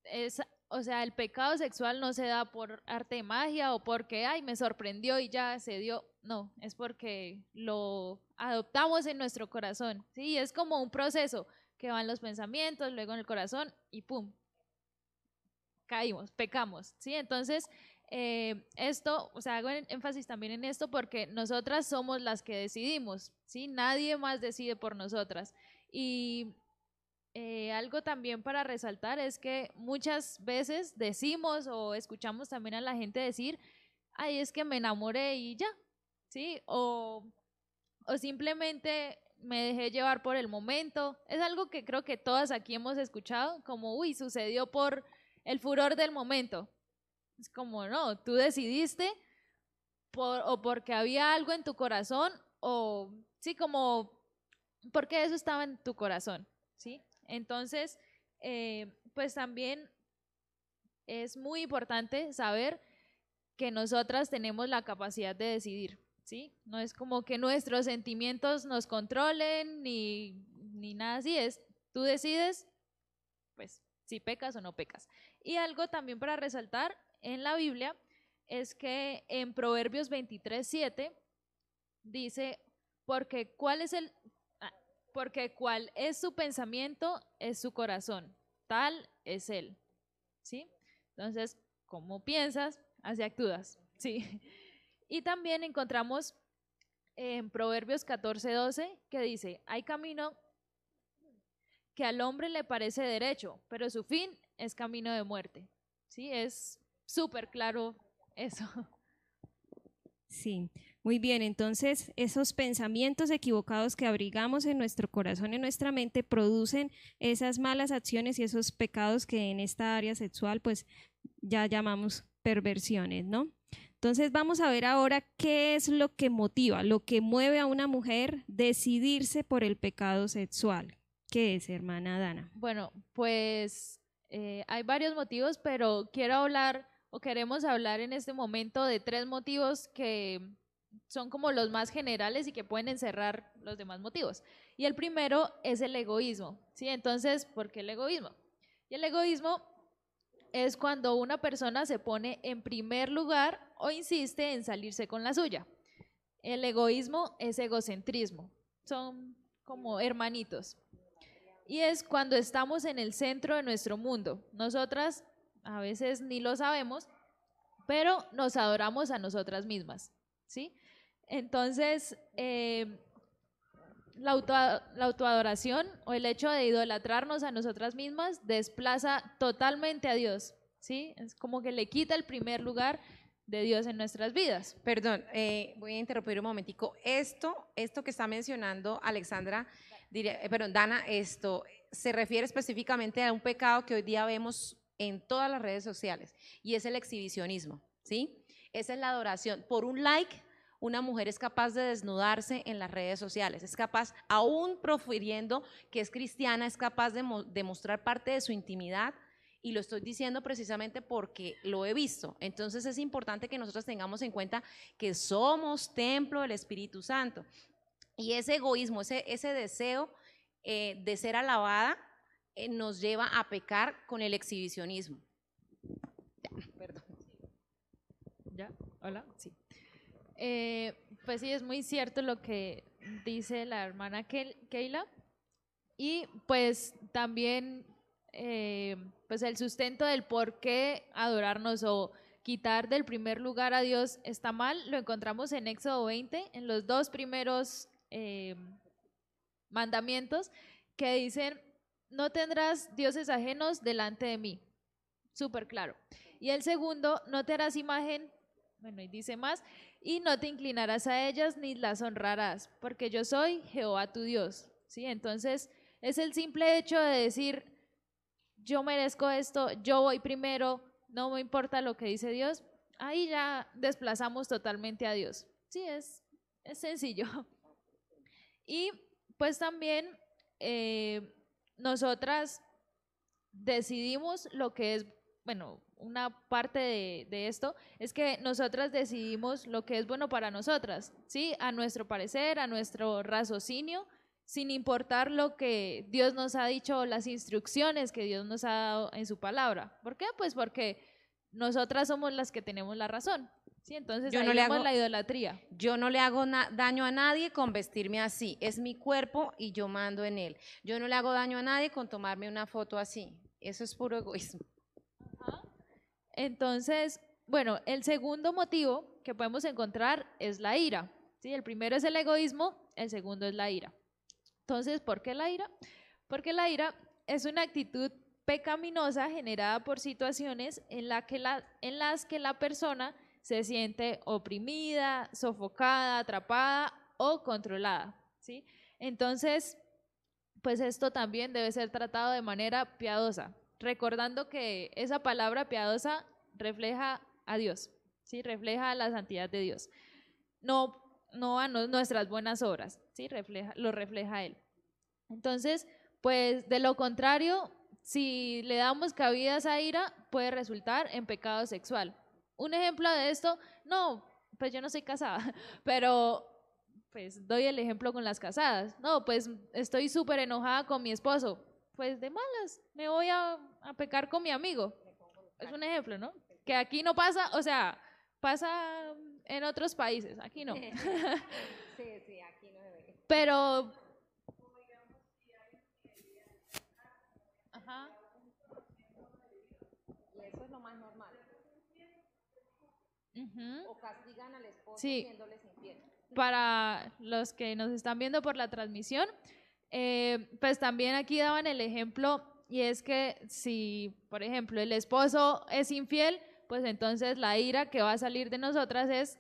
es o sea, el pecado sexual no se da por arte de magia o porque, ay, me sorprendió y ya se dio. No, es porque lo adoptamos en nuestro corazón. Sí, es como un proceso que van los pensamientos, luego en el corazón y pum, caímos, pecamos. Sí, entonces eh, esto, o sea, hago énfasis también en esto porque nosotras somos las que decidimos. Sí, nadie más decide por nosotras. Y eh, algo también para resaltar es que muchas veces decimos o escuchamos también a la gente decir, ay, es que me enamoré y ya, ¿sí? O, o simplemente me dejé llevar por el momento. Es algo que creo que todas aquí hemos escuchado, como, uy, sucedió por el furor del momento. Es como, no, tú decidiste por, o porque había algo en tu corazón o, sí, como, porque eso estaba en tu corazón, ¿sí? Entonces, eh, pues también es muy importante saber que nosotras tenemos la capacidad de decidir, ¿sí? No es como que nuestros sentimientos nos controlen ni, ni nada así, es tú decides, pues, si pecas o no pecas. Y algo también para resaltar en la Biblia es que en Proverbios 23, 7 dice, porque ¿cuál es el, porque cual es su pensamiento, es su corazón, tal es él. ¿Sí? Entonces, ¿cómo piensas? Así actúas. ¿Sí? Y también encontramos en Proverbios 14, 12 que dice, hay camino que al hombre le parece derecho, pero su fin es camino de muerte. ¿Sí? Es súper claro eso. Sí. Muy bien, entonces esos pensamientos equivocados que abrigamos en nuestro corazón en nuestra mente producen esas malas acciones y esos pecados que en esta área sexual pues ya llamamos perversiones, ¿no? Entonces vamos a ver ahora qué es lo que motiva, lo que mueve a una mujer decidirse por el pecado sexual. ¿Qué es, hermana Dana? Bueno, pues eh, hay varios motivos, pero quiero hablar o queremos hablar en este momento de tres motivos que son como los más generales y que pueden encerrar los demás motivos. Y el primero es el egoísmo, ¿sí? Entonces, ¿por qué el egoísmo? Y el egoísmo es cuando una persona se pone en primer lugar o insiste en salirse con la suya. El egoísmo es egocentrismo, son como hermanitos. Y es cuando estamos en el centro de nuestro mundo. Nosotras a veces ni lo sabemos, pero nos adoramos a nosotras mismas, ¿sí? Entonces, eh, la, autoadoración o el hecho de idolatrarnos a nosotras mismas desplaza totalmente a Dios, ¿sí? Es como que le quita el primer lugar de Dios en nuestras vidas. Perdón, eh, voy a interrumpir un momentico. Esto, esto que está mencionando Alexandra, eh, perdón, Dana, esto se refiere específicamente a un pecado que hoy día vemos en todas las redes sociales y es el exhibicionismo, ¿sí? Esa es la adoración. Por un like una mujer es capaz de desnudarse en las redes sociales, es capaz, aún profiriendo que es cristiana, es capaz de, mostrar parte de su intimidad y lo estoy diciendo precisamente porque lo he visto. Entonces es importante que nosotros tengamos en cuenta que somos templo del Espíritu Santo. Y ese egoísmo, ese, ese deseo eh, de ser alabada, eh, nos lleva a pecar con el exhibicionismo. Ya, perdón. ¿Ya? ¿Hola? Sí. Eh, pues sí, es muy cierto lo que dice la hermana Keila. Y pues también eh, pues el sustento del por qué adorarnos o quitar del primer lugar a Dios está mal, lo encontramos en Éxodo 20, en los dos primeros eh, mandamientos que dicen, no tendrás dioses ajenos delante de mí. Súper claro. Y el segundo, no te harás imagen, bueno, y dice más, y no te inclinarás a ellas ni las honrarás, porque yo soy Jehová tu Dios. ¿Sí? Entonces, es el simple hecho de decir, yo merezco esto, yo voy primero, no me importa lo que dice Dios, ahí ya desplazamos totalmente a Dios. Sí, es, es sencillo. Y pues también eh, nosotras decidimos lo que es, bueno, una parte de, esto es que nosotras decidimos lo que es bueno para nosotras, ¿sí? A nuestro parecer, a nuestro raciocinio, sin importar lo que Dios nos ha dicho, las instrucciones que Dios nos ha dado en su palabra. ¿Por qué? Pues porque nosotras somos las que tenemos la razón. ¿sí? Entonces yo no le hago la idolatría. Yo no le hago daño a nadie con vestirme así. Es mi cuerpo y yo mando en él. Yo no le hago daño a nadie con tomarme una foto así. Eso es puro egoísmo. Entonces, bueno, el segundo motivo que podemos encontrar es la ira. ¿sí? El primero es el egoísmo, el segundo es la ira. Entonces, ¿por qué la ira? Porque la ira es una actitud pecaminosa generada por situaciones en, que la, en las que la persona se siente oprimida, sofocada, atrapada o controlada. ¿sí? Entonces, pues esto también debe ser tratado de manera piadosa recordando que esa palabra piadosa refleja a Dios, ¿sí? refleja la santidad de Dios, no, no a nuestras buenas obras, ¿sí? refleja, lo refleja Él. Entonces, pues de lo contrario, si le damos cabida a esa ira, puede resultar en pecado sexual. Un ejemplo de esto, no, pues yo no soy casada, pero pues doy el ejemplo con las casadas. No, pues estoy súper enojada con mi esposo pues de malas, me voy a, pecar con mi amigo. Es un ejemplo, ¿no? Que aquí no pasa, o sea, pasa en otros países, aquí no. Sí, sí, aquí no debe. Pero... Ajá. Y eso es lo más normal. O castigan al esposo sí. infiel. Para los que nos están viendo por la transmisión, eh, pues también aquí daban el ejemplo y es que si, por ejemplo, el esposo es infiel, pues entonces la ira que va a salir de nosotras es,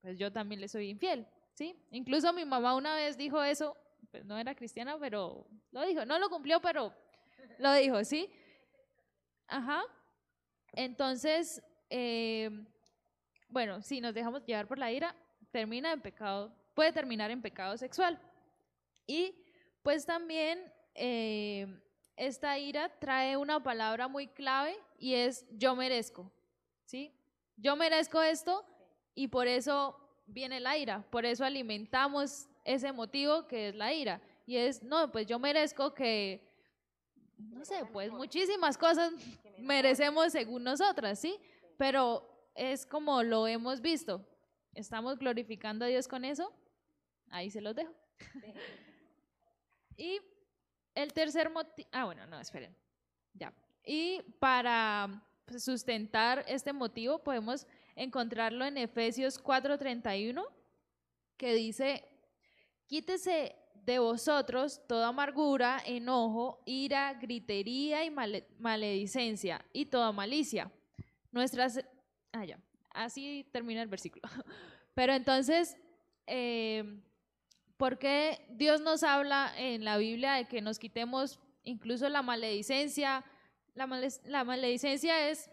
pues yo también le soy infiel, ¿sí? Incluso mi mamá una vez dijo eso, pues no era cristiana, pero lo dijo, no lo cumplió, pero lo dijo, ¿sí? Ajá. Entonces, eh, bueno, si nos dejamos llevar por la ira, termina en pecado, puede terminar en pecado sexual. Y pues también eh, esta ira trae una palabra muy clave y es yo merezco, ¿sí? Yo merezco esto y por eso viene la ira. Por eso alimentamos ese motivo que es la ira. Y es, no, pues yo merezco que, no sé, pues muchísimas cosas merecemos según nosotras, ¿sí? Pero es como lo hemos visto. ¿Estamos glorificando a Dios con eso? Ahí se los dejo. Y el tercer motivo, ah, bueno, no, esperen. Ya. Y para sustentar este motivo podemos encontrarlo en Efesios 4:31, que dice, quítese de vosotros toda amargura, enojo, ira, gritería y maledicencia y toda malicia. Nuestras, ah, ya, así termina el versículo. Pero entonces, eh, ¿por qué Dios nos habla en la Biblia de que nos quitemos incluso la maledicencia? La, la maledicencia es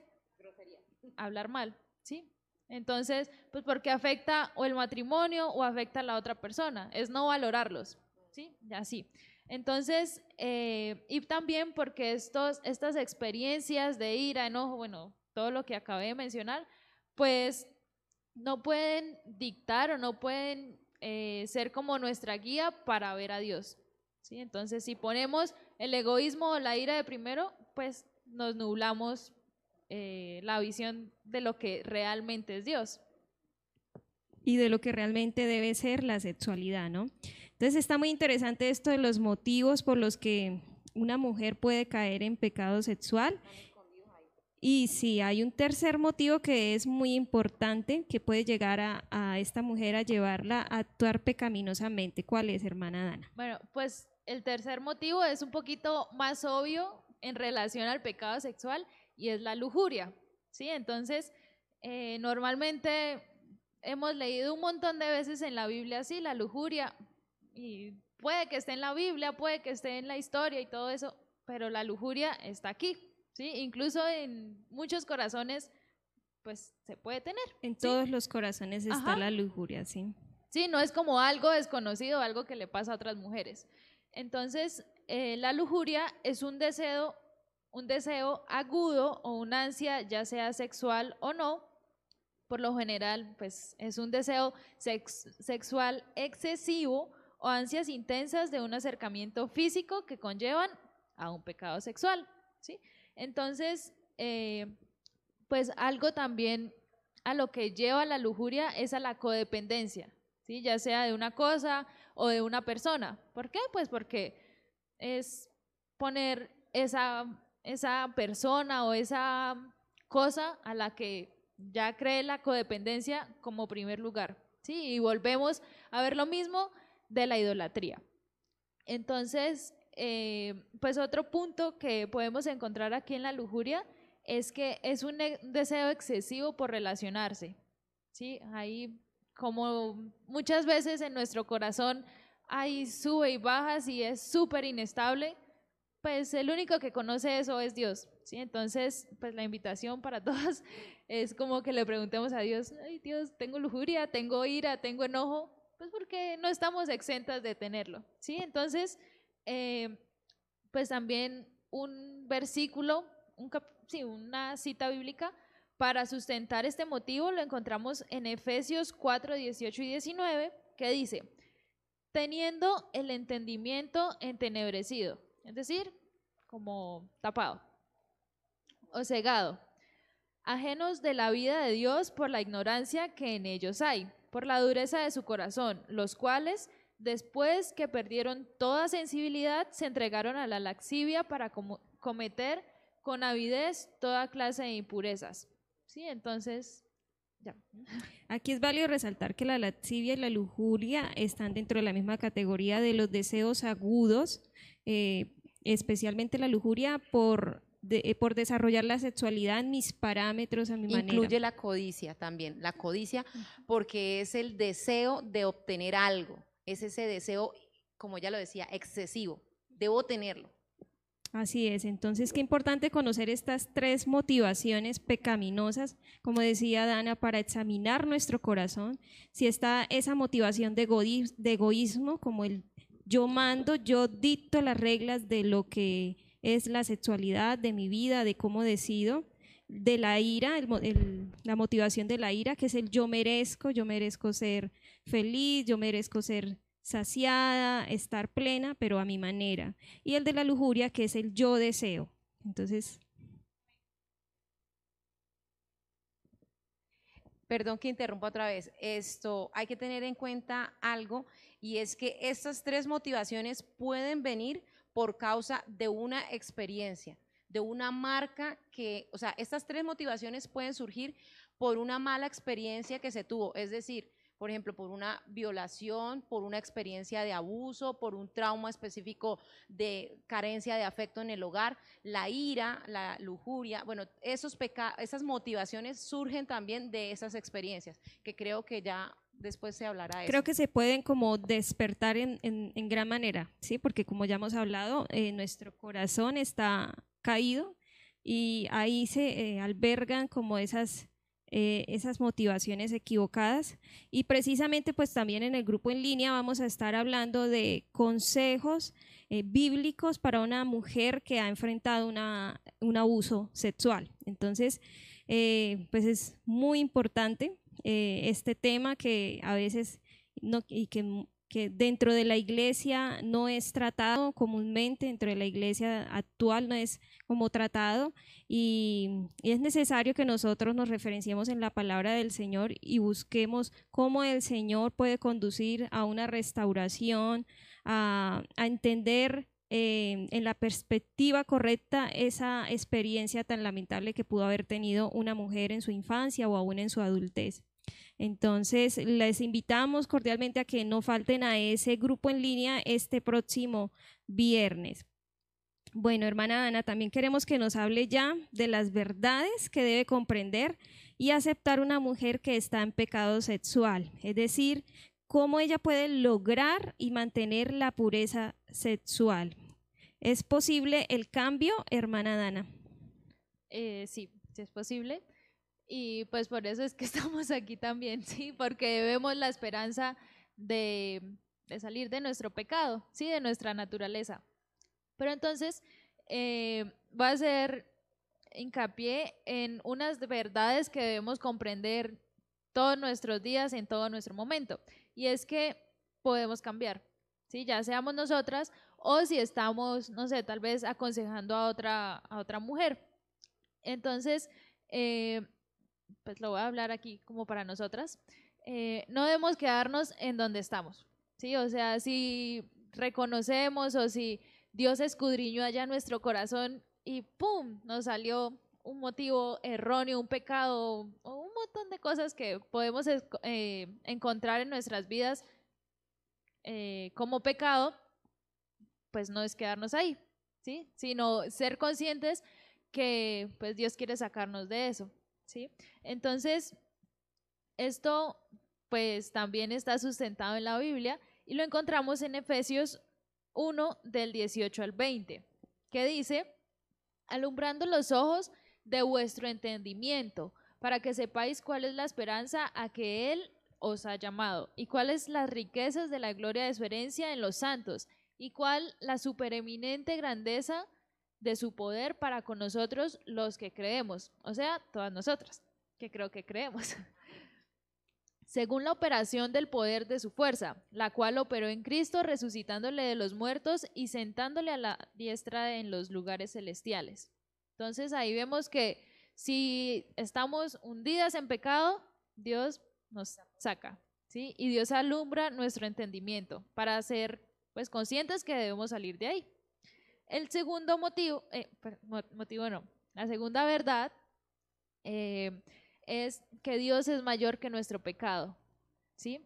hablar mal, ¿sí? Entonces, pues porque afecta o el matrimonio o afecta a la otra persona, es no valorarlos, ¿sí? Así. Entonces, eh, y también porque estos, estas experiencias de ira, enojo, bueno, todo lo que acabé de mencionar, pues no pueden dictar o no pueden eh, ser como nuestra guía para ver a Dios. ¿sí? Entonces, si ponemos el egoísmo o la ira de primero, pues nos nublamos eh, la visión de lo que realmente es Dios. Y de lo que realmente debe ser la sexualidad, ¿no? Entonces está muy interesante esto de los motivos por los que una mujer puede caer en pecado sexual. Y sí, hay un tercer motivo que es muy importante, que puede llegar a, esta mujer a llevarla a actuar pecaminosamente. ¿Cuál es, hermana Dana? Bueno, pues el tercer motivo es un poquito más obvio en relación al pecado sexual y es la lujuria. ¿sí? Entonces, eh, normalmente hemos leído un montón de veces en la Biblia así, la lujuria, y puede que esté en la Biblia, puede que esté en la historia y todo eso, pero la lujuria está aquí. ¿Sí? Incluso en muchos corazones, pues se puede tener. En todos los corazones está la lujuria, sí. Sí, no es como algo desconocido, algo que le pasa a otras mujeres. Entonces, eh, la lujuria es un deseo un deseo agudo o una ansia, ya sea sexual o no, por lo general, pues es un deseo sexual excesivo o ansias intensas de un acercamiento físico que conllevan a un pecado sexual, ¿sí? Entonces, eh, pues algo también a lo que lleva la lujuria es a la codependencia, ¿sí? Ya sea de una cosa o de una persona. ¿Por qué? Pues porque es poner esa esa persona o esa cosa a la que ya cree la codependencia como primer lugar. ¿sí? Y volvemos a ver lo mismo de la idolatría. Entonces, eh, pues otro punto que podemos encontrar aquí en la lujuria es que es un deseo excesivo por relacionarse. ¿sí? Ahí, como muchas veces en nuestro corazón hay sube y bajas y es súper inestable, pues el único que conoce eso es Dios, ¿sí? Entonces, pues la invitación para todos es como que le preguntemos a Dios, ay Dios, tengo lujuria, tengo ira, tengo enojo, pues porque no estamos exentas de tenerlo, ¿sí? Entonces, eh, pues también un versículo, un sí, una cita bíblica para sustentar este motivo lo encontramos en Efesios 4, 18 y 19, que dice, teniendo el entendimiento entenebrecido es decir, como tapado o cegado, ajenos de la vida de Dios por la ignorancia que en ellos hay, por la dureza de su corazón, los cuales, después que perdieron toda sensibilidad, se entregaron a la laxivia para cometer con avidez toda clase de impurezas. ¿Sí? Entonces, ya. Aquí es válido resaltar que la laxivia y la lujuria están dentro de la misma categoría de los deseos agudos eh, especialmente la lujuria, por, eh, por desarrollar la sexualidad en mis parámetros, a mi manera. Incluye la codicia también, la codicia porque es el deseo de obtener algo, es ese deseo, como ya lo decía, excesivo, debo tenerlo. Así es, entonces qué importante conocer estas tres motivaciones pecaminosas, como decía Dana, para examinar nuestro corazón, si está esa motivación de egoísmo, como el yo mando, yo dicto las reglas de lo que es la sexualidad, de mi vida, de cómo decido. de la ira, la motivación de la ira, que es el yo merezco, yo merezco ser feliz, yo merezco ser saciada, estar plena, pero a mi manera. Y el de la lujuria, que es el yo deseo. Entonces, Perdón que interrumpa otra vez. Esto hay que tener en cuenta algo y es que estas tres motivaciones pueden venir por causa de una experiencia, de una marca que, o sea, estas tres motivaciones pueden surgir por una mala experiencia que se tuvo, es decir, por ejemplo, por una violación, por una experiencia de abuso, por un trauma específico de carencia de afecto en el hogar, la ira, la lujuria, bueno, esos esas motivaciones surgen también de esas experiencias, que creo que ya después se hablará de eso. creo que se pueden como despertar en, en- en gran manera, ¿sí? Porque como ya hemos hablado, eh, nuestro corazón está caído y ahí se eh, albergan como esas, eh, esas motivaciones equivocadas. Y precisamente pues también en el grupo en línea vamos a estar hablando de consejos eh, bíblicos para una mujer que ha enfrentado una, un abuso sexual. Entonces, eh, pues es muy importante este tema que a veces no, y que, que dentro de la iglesia no es tratado comúnmente, dentro de la iglesia actual no es como tratado y, es necesario que nosotros nos referenciemos en la palabra del Señor y busquemos cómo el Señor puede conducir a una restauración, a, a entender eh, en la perspectiva correcta esa experiencia tan lamentable que pudo haber tenido una mujer en su infancia o aún en su adultez. Entonces, les invitamos cordialmente a que no falten a ese grupo en línea este próximo viernes. Bueno, hermana Ana, también queremos que nos hable ya de las verdades que debe comprender y aceptar una mujer que está en pecado sexual, es decir, cómo ella puede lograr y mantener la pureza sexual. ¿Es posible el cambio, hermana Dana? Eh, sí, sí es posible. Y pues por eso es que estamos aquí también, ¿sí? Porque vemos la esperanza de, de salir de nuestro pecado, ¿sí? De nuestra naturaleza. Pero entonces, eh, a hacer hincapié en unas verdades que debemos comprender todos nuestros días, en todo nuestro momento. Y es que podemos cambiar, ¿sí? Ya seamos nosotras o si estamos, no sé, tal vez aconsejando a otra, a otra mujer. Entonces, eh, pues lo voy a hablar aquí como para nosotras. Eh, no debemos quedarnos en donde estamos, ¿sí? O sea, si reconocemos o si Dios escudriñó allá nuestro corazón y ¡pum! nos salió un motivo erróneo, un pecado o un montón de cosas que podemos eh, encontrar en nuestras vidas eh, como pecado, pues no es quedarnos ahí, ¿sí? Sino ser conscientes que pues Dios quiere sacarnos de eso, ¿sí? Entonces, esto pues también está sustentado en la Biblia y lo encontramos en Efesios 1 del 18 al 20, que dice, alumbrando los ojos de vuestro entendimiento, para que sepáis cuál es la esperanza a que Él os ha llamado, y cuáles las riquezas de la gloria de su herencia en los santos, y cuál la supereminente grandeza de su poder para con nosotros los que creemos, o sea, todas nosotras, que creo que creemos. Según la operación del poder de su fuerza, la cual operó en Cristo resucitándole de los muertos y sentándole a la diestra en los lugares celestiales. Entonces ahí vemos que si estamos hundidas en pecado, Dios nos saca, ¿sí? Y Dios alumbra nuestro entendimiento para ser pues conscientes que debemos salir de ahí. El segundo motivo, eh, motivo no, la segunda verdad eh, es que Dios es mayor que nuestro pecado, ¿sí?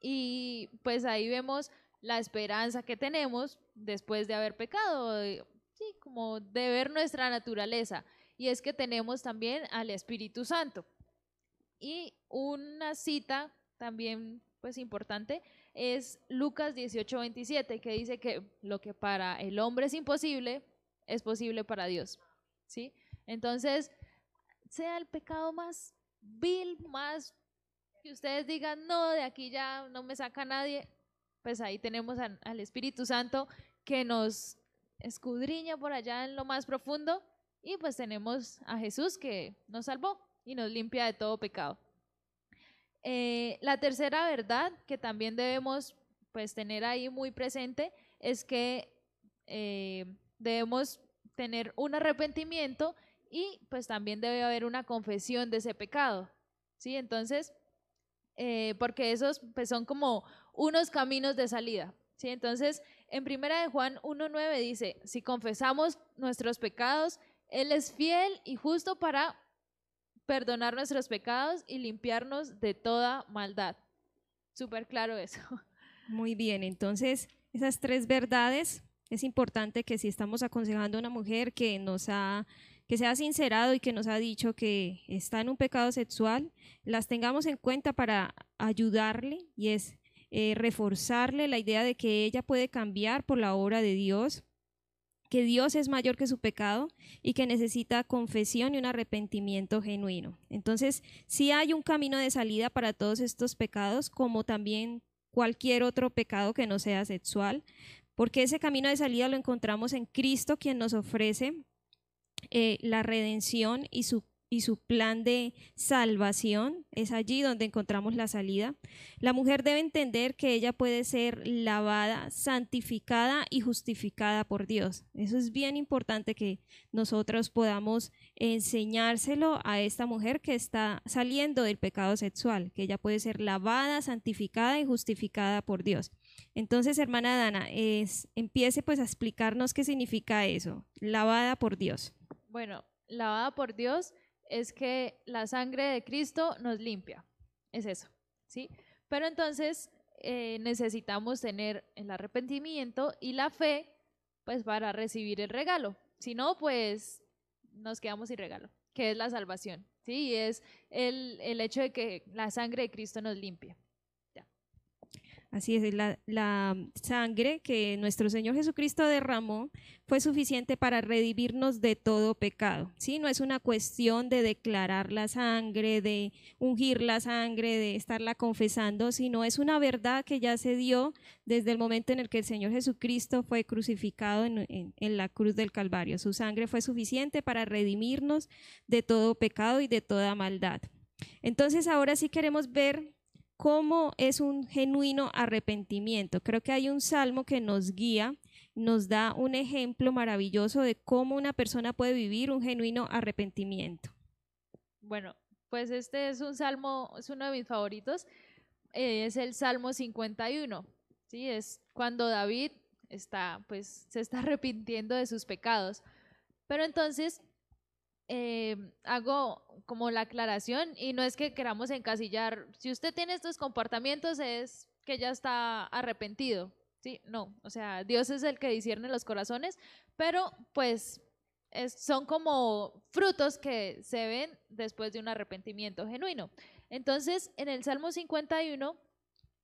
Y pues ahí vemos la esperanza que tenemos después de haber pecado, de- sí, como de ver nuestra naturaleza. Y es que tenemos también al Espíritu Santo. Y una cita también pues importante es Lucas 18, 27, que dice que lo que para el hombre es imposible, es posible para Dios. ¿Sí? Entonces, sea el pecado más vil, más que ustedes digan, no, de aquí ya no me saca nadie, pues ahí tenemos al Espíritu Santo que nos escudriña por allá en lo más profundo Y pues tenemos a Jesús que nos salvó y nos limpia de todo pecado. Eh, la tercera verdad que también debemos pues tener ahí muy presente es que eh, debemos tener un arrepentimiento y pues también debe haber una confesión de ese pecado. ¿Sí? Entonces, eh, porque esos pues, son como unos caminos de salida. ¿sí? Entonces, en primera de Juan 1.9 dice, si confesamos nuestros pecados, Él es fiel y justo para perdonar nuestros pecados y limpiarnos de toda maldad. Súper claro eso. Muy bien, entonces esas tres verdades es importante que si estamos aconsejando a una mujer que nos ha que sincerado y que nos ha dicho que está en un pecado sexual, las tengamos en cuenta para ayudarle y es eh, reforzarle la idea de que ella puede cambiar por la obra de Dios, que Dios es mayor que su pecado y que necesita confesión y un arrepentimiento genuino. Entonces, sí hay un camino de salida para todos estos pecados, como también cualquier otro pecado que no sea sexual, porque ese camino de salida lo encontramos en Cristo, quien nos ofrece eh, la redención y su y su plan de salvación. Es allí donde encontramos la salida. La mujer debe entender que ella puede ser lavada, santificada y justificada por Dios. Eso es bien importante que nosotros podamos enseñárselo a esta mujer que está saliendo del pecado sexual, que ella puede ser lavada, santificada y justificada por Dios. Entonces, hermana Dana, es, empiece pues a explicarnos qué significa eso, lavada por Dios. Bueno, lavada por Dios es que la sangre de Cristo nos limpia. Es eso, ¿sí? Pero entonces eh, necesitamos tener el arrepentimiento y la fe, pues para recibir el regalo. Si no, pues nos quedamos sin regalo, que es la salvación, ¿sí? Y es el, el hecho de que la sangre de Cristo nos limpia. Así es, la, sangre que nuestro Señor Jesucristo derramó fue suficiente para redimirnos de todo pecado. ¿sí? No es una cuestión de declarar la sangre, de ungir la sangre, de estarla confesando, sino es una verdad que ya se dio desde el momento en el que el Señor Jesucristo fue crucificado en, en la cruz del Calvario. Su sangre fue suficiente para redimirnos de todo pecado y de toda maldad. Entonces ahora sí queremos ver cómo es un genuino arrepentimiento. Creo que hay un salmo que nos guía, nos da un ejemplo maravilloso de cómo una persona puede vivir un genuino arrepentimiento. Bueno, pues este es un salmo, es uno de mis favoritos, eh, es el Salmo 51, ¿sí? Es cuando David está, pues, se está arrepintiendo de sus pecados. Pero entonces eh, hago como la aclaración y no es que queramos encasillar, si usted tiene estos comportamientos es que ya está arrepentido, ¿sí? No, o sea, Dios es el que discierne los corazones, pero pues son como frutos que se ven después de un arrepentimiento genuino. Entonces, en el Salmo 51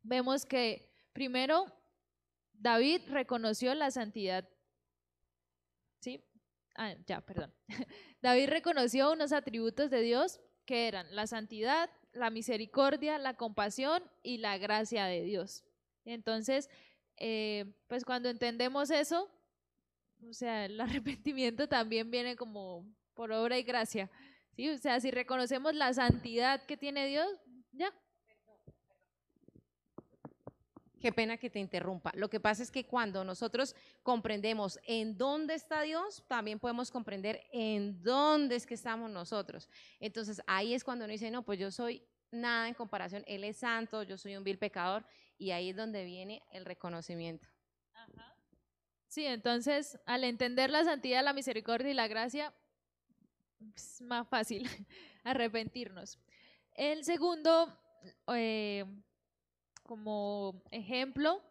vemos que primero David reconoció la santidad, ¿sí? Ah, ya, perdón. David reconoció unos atributos de Dios que eran la santidad, la misericordia, la compasión y la gracia de Dios. Entonces, eh, pues cuando entendemos eso, o sea, el arrepentimiento también viene como por obra y gracia. ¿sí? O sea, si reconocemos la santidad que tiene Dios, ya, Qué pena que te interrumpa. Lo que pasa es que cuando nosotros comprendemos en dónde está Dios, también podemos comprender en dónde es que estamos nosotros. Entonces ahí es cuando uno dice, no, pues yo soy nada en comparación, Él es santo, yo soy un vil pecador, y ahí es donde viene el reconocimiento. Sí, entonces al entender la santidad, la misericordia y la gracia, es más fácil arrepentirnos. El segundo... Eh, como ejemplo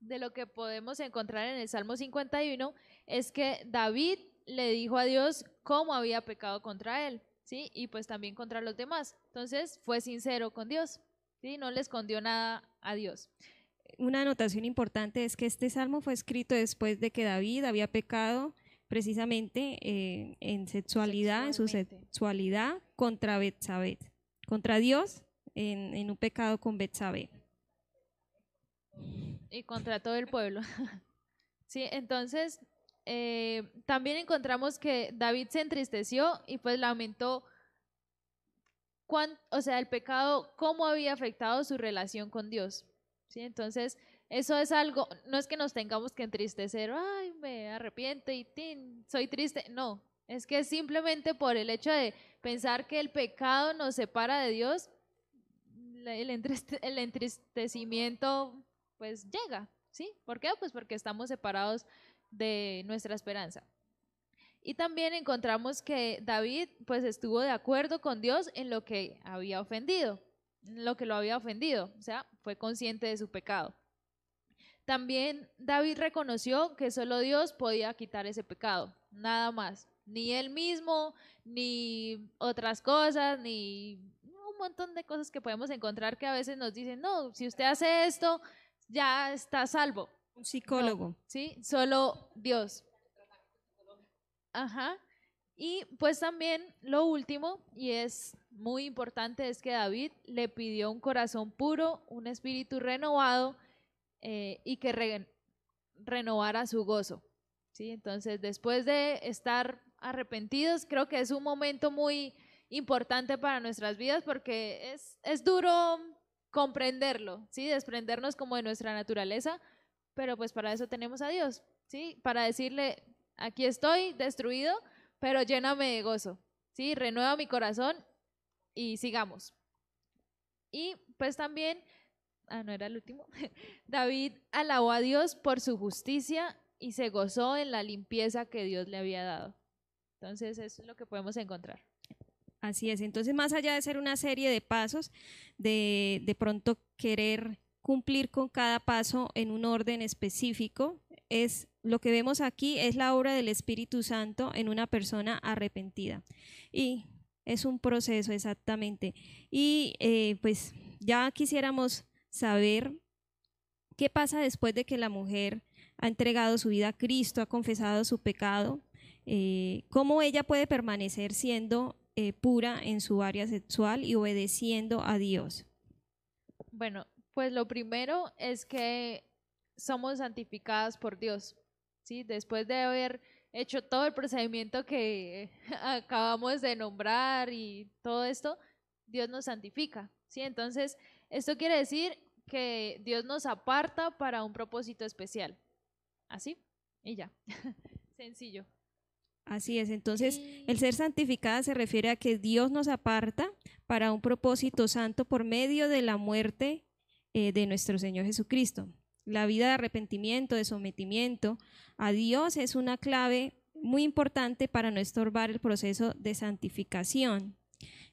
de lo que podemos encontrar en el Salmo 51 es que David le dijo a Dios cómo había pecado contra él, ¿sí? Y pues también contra los demás. Entonces fue sincero con Dios, ¿sí? No le escondió nada a Dios. Una anotación importante es que este salmo fue escrito después de que David había pecado precisamente eh, en sexualidad, en su sexualidad contra Betsabé, contra Dios en, en un pecado con Betsabé. Y contra todo el pueblo. sí, entonces, eh, también encontramos que David se entristeció y pues lamentó cuán, o sea, el pecado, cómo había afectado su relación con Dios. ¿sí? Entonces, eso es algo, no es que nos tengamos que entristecer, ay, me arrepiento y tin, soy triste. No, es que simplemente por el hecho de pensar que el pecado nos separa de Dios, el, el entristecimiento pues llega, ¿sí? ¿Por qué? Pues porque estamos separados de nuestra esperanza. Y también encontramos que David pues estuvo de acuerdo con Dios en lo que había ofendido, en lo que lo había ofendido, o sea, fue consciente de su pecado. También David reconoció que solo Dios podía quitar ese pecado, nada más, ni él mismo, ni otras cosas, ni un montón de cosas que podemos encontrar que a veces nos dicen, no, si usted hace esto, ya está salvo. Un psicólogo. sí, solo Dios. Ajá. Y pues también lo último, y es muy importante, es que David le pidió un corazón puro, un espíritu renovado eh, y que renovara su gozo. ¿sí? Entonces, después de estar arrepentidos, creo que es un momento muy importante para nuestras vidas porque es, es duro comprenderlo, ¿sí? desprendernos como de nuestra naturaleza, pero pues para eso tenemos a Dios, ¿sí? para decirle, aquí estoy destruido, pero lléname de gozo, ¿sí? Renueva mi corazón y sigamos. Y pues también, ah, no era el último, David alabó a Dios por su justicia y se gozó en la limpieza que Dios le había dado. Entonces, eso es lo que podemos encontrar. Así es. Entonces, más allá de ser una serie de pasos, de, de pronto querer cumplir con cada paso en un orden específico, es lo que vemos aquí es la obra del Espíritu Santo en una persona arrepentida. Y es un proceso exactamente. Y eh, pues ya quisiéramos saber qué pasa después de que la mujer ha entregado su vida a Cristo, ha confesado su pecado, eh, cómo ella puede permanecer siendo eh, pura en su área sexual y obedeciendo a Dios. Bueno, pues lo primero es que somos santificadas por Dios. ¿sí? Después de haber hecho todo el procedimiento que acabamos de nombrar y todo esto, Dios nos santifica. ¿sí? Entonces, esto quiere decir que Dios nos aparta para un propósito especial. Así y ya. Sencillo. Así es, entonces el ser santificada se refiere a que Dios nos aparta para un propósito santo por medio de la muerte eh, de nuestro Señor Jesucristo. La vida de arrepentimiento, de sometimiento a Dios es una clave muy importante para no estorbar el proceso de santificación.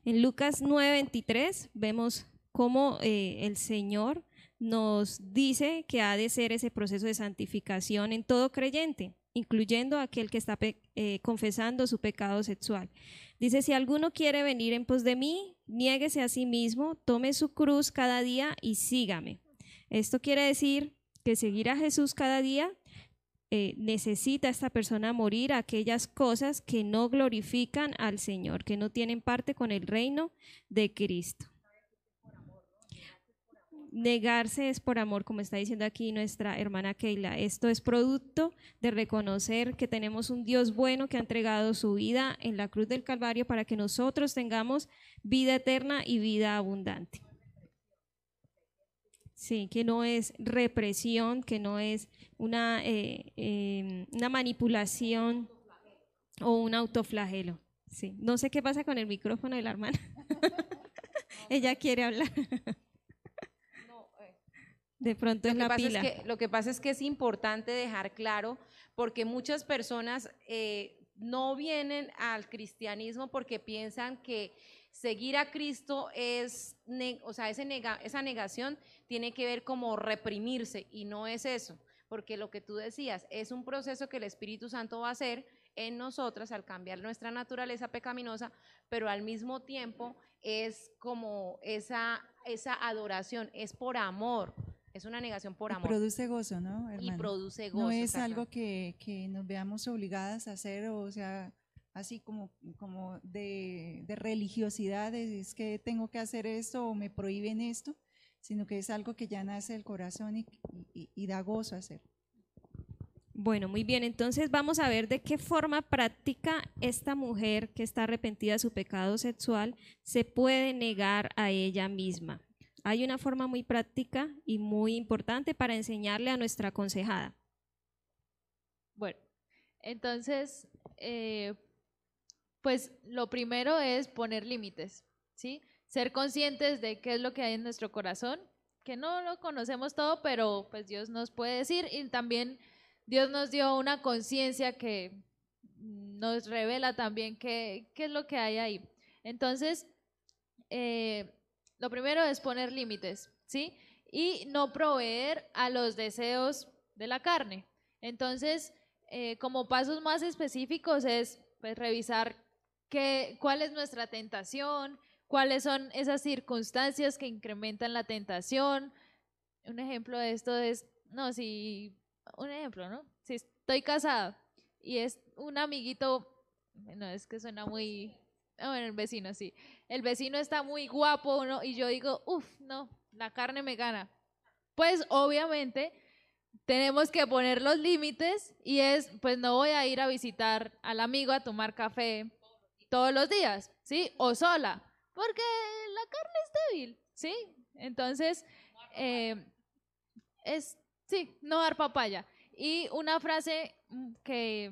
En Lucas 9:23 vemos cómo eh, el Señor nos dice que ha de ser ese proceso de santificación en todo creyente, incluyendo aquel que está eh, confesando su pecado sexual. Dice, si alguno quiere venir en pos de mí, niéguese a sí mismo, tome su cruz cada día y sígame. Esto quiere decir que seguir a Jesús cada día eh, necesita esta persona morir aquellas cosas que no glorifican al Señor, que no tienen parte con el reino de Cristo. Negarse es por amor, como está diciendo aquí nuestra hermana Keila. Esto es producto de reconocer que tenemos un Dios bueno que ha entregado su vida en la cruz del Calvario para que nosotros tengamos vida eterna y vida abundante. Sí, que no es represión, que no es una, eh, em, una manipulación o un autoflagelo. Sí, no sé qué pasa con el micrófono de la hermana. Ella quiere hablar. De pronto es la pila. que, lo que pasa es que es importante dejar claro, porque muchas personas eh, no vienen al cristianismo porque piensan que seguir a Cristo es, o sea, ese esa negación tiene que ver como reprimirse y no es eso, porque lo que tú decías es un proceso que el Espíritu Santo va a hacer en nosotras al cambiar nuestra naturaleza pecaminosa, pero al mismo tiempo es como esa, esa adoración, es por amor, es una negación por amor. Y produce gozo, ¿no? Y produce gozo. No es algo que, que, nos veamos obligadas a hacer, o sea, así como, como de, de religiosidad, es que tengo que hacer esto o me prohíben esto, sino que es algo que ya nace del corazón y, y, da gozo hacer. Bueno, muy bien, entonces vamos a ver de qué forma práctica esta mujer que está arrepentida de su pecado sexual se puede negar a ella misma. Hay una forma muy práctica y muy importante para enseñarle a nuestra aconsejada. Bueno, entonces, eh, pues lo primero es poner límites, ¿sí? Ser conscientes de qué es lo que hay en nuestro corazón, que no lo conocemos todo, pero pues Dios nos puede decir y también Dios nos dio una conciencia que nos revela también qué, qué, es lo que hay ahí. Entonces, eh, lo primero es poner límites, ¿sí? Y no proveer a los deseos de la carne. Entonces, eh, como pasos más específicos es pues, revisar qué, cuál es nuestra tentación, cuáles son esas circunstancias que incrementan la tentación. Un ejemplo de esto es, no, si un ejemplo, ¿no? Si estoy casada y es un amiguito, no, es que suena muy, ah, bueno, el vecino, sí. El vecino está muy guapo, ¿no? Y yo digo, uff, no, la carne me gana. Pues obviamente tenemos que poner los límites y es, pues no voy a ir a visitar al amigo a tomar café todos los días, ¿sí? O sola, porque la carne es débil, ¿sí? Entonces, eh, es Sí, no dar papaya. Y una frase mm, que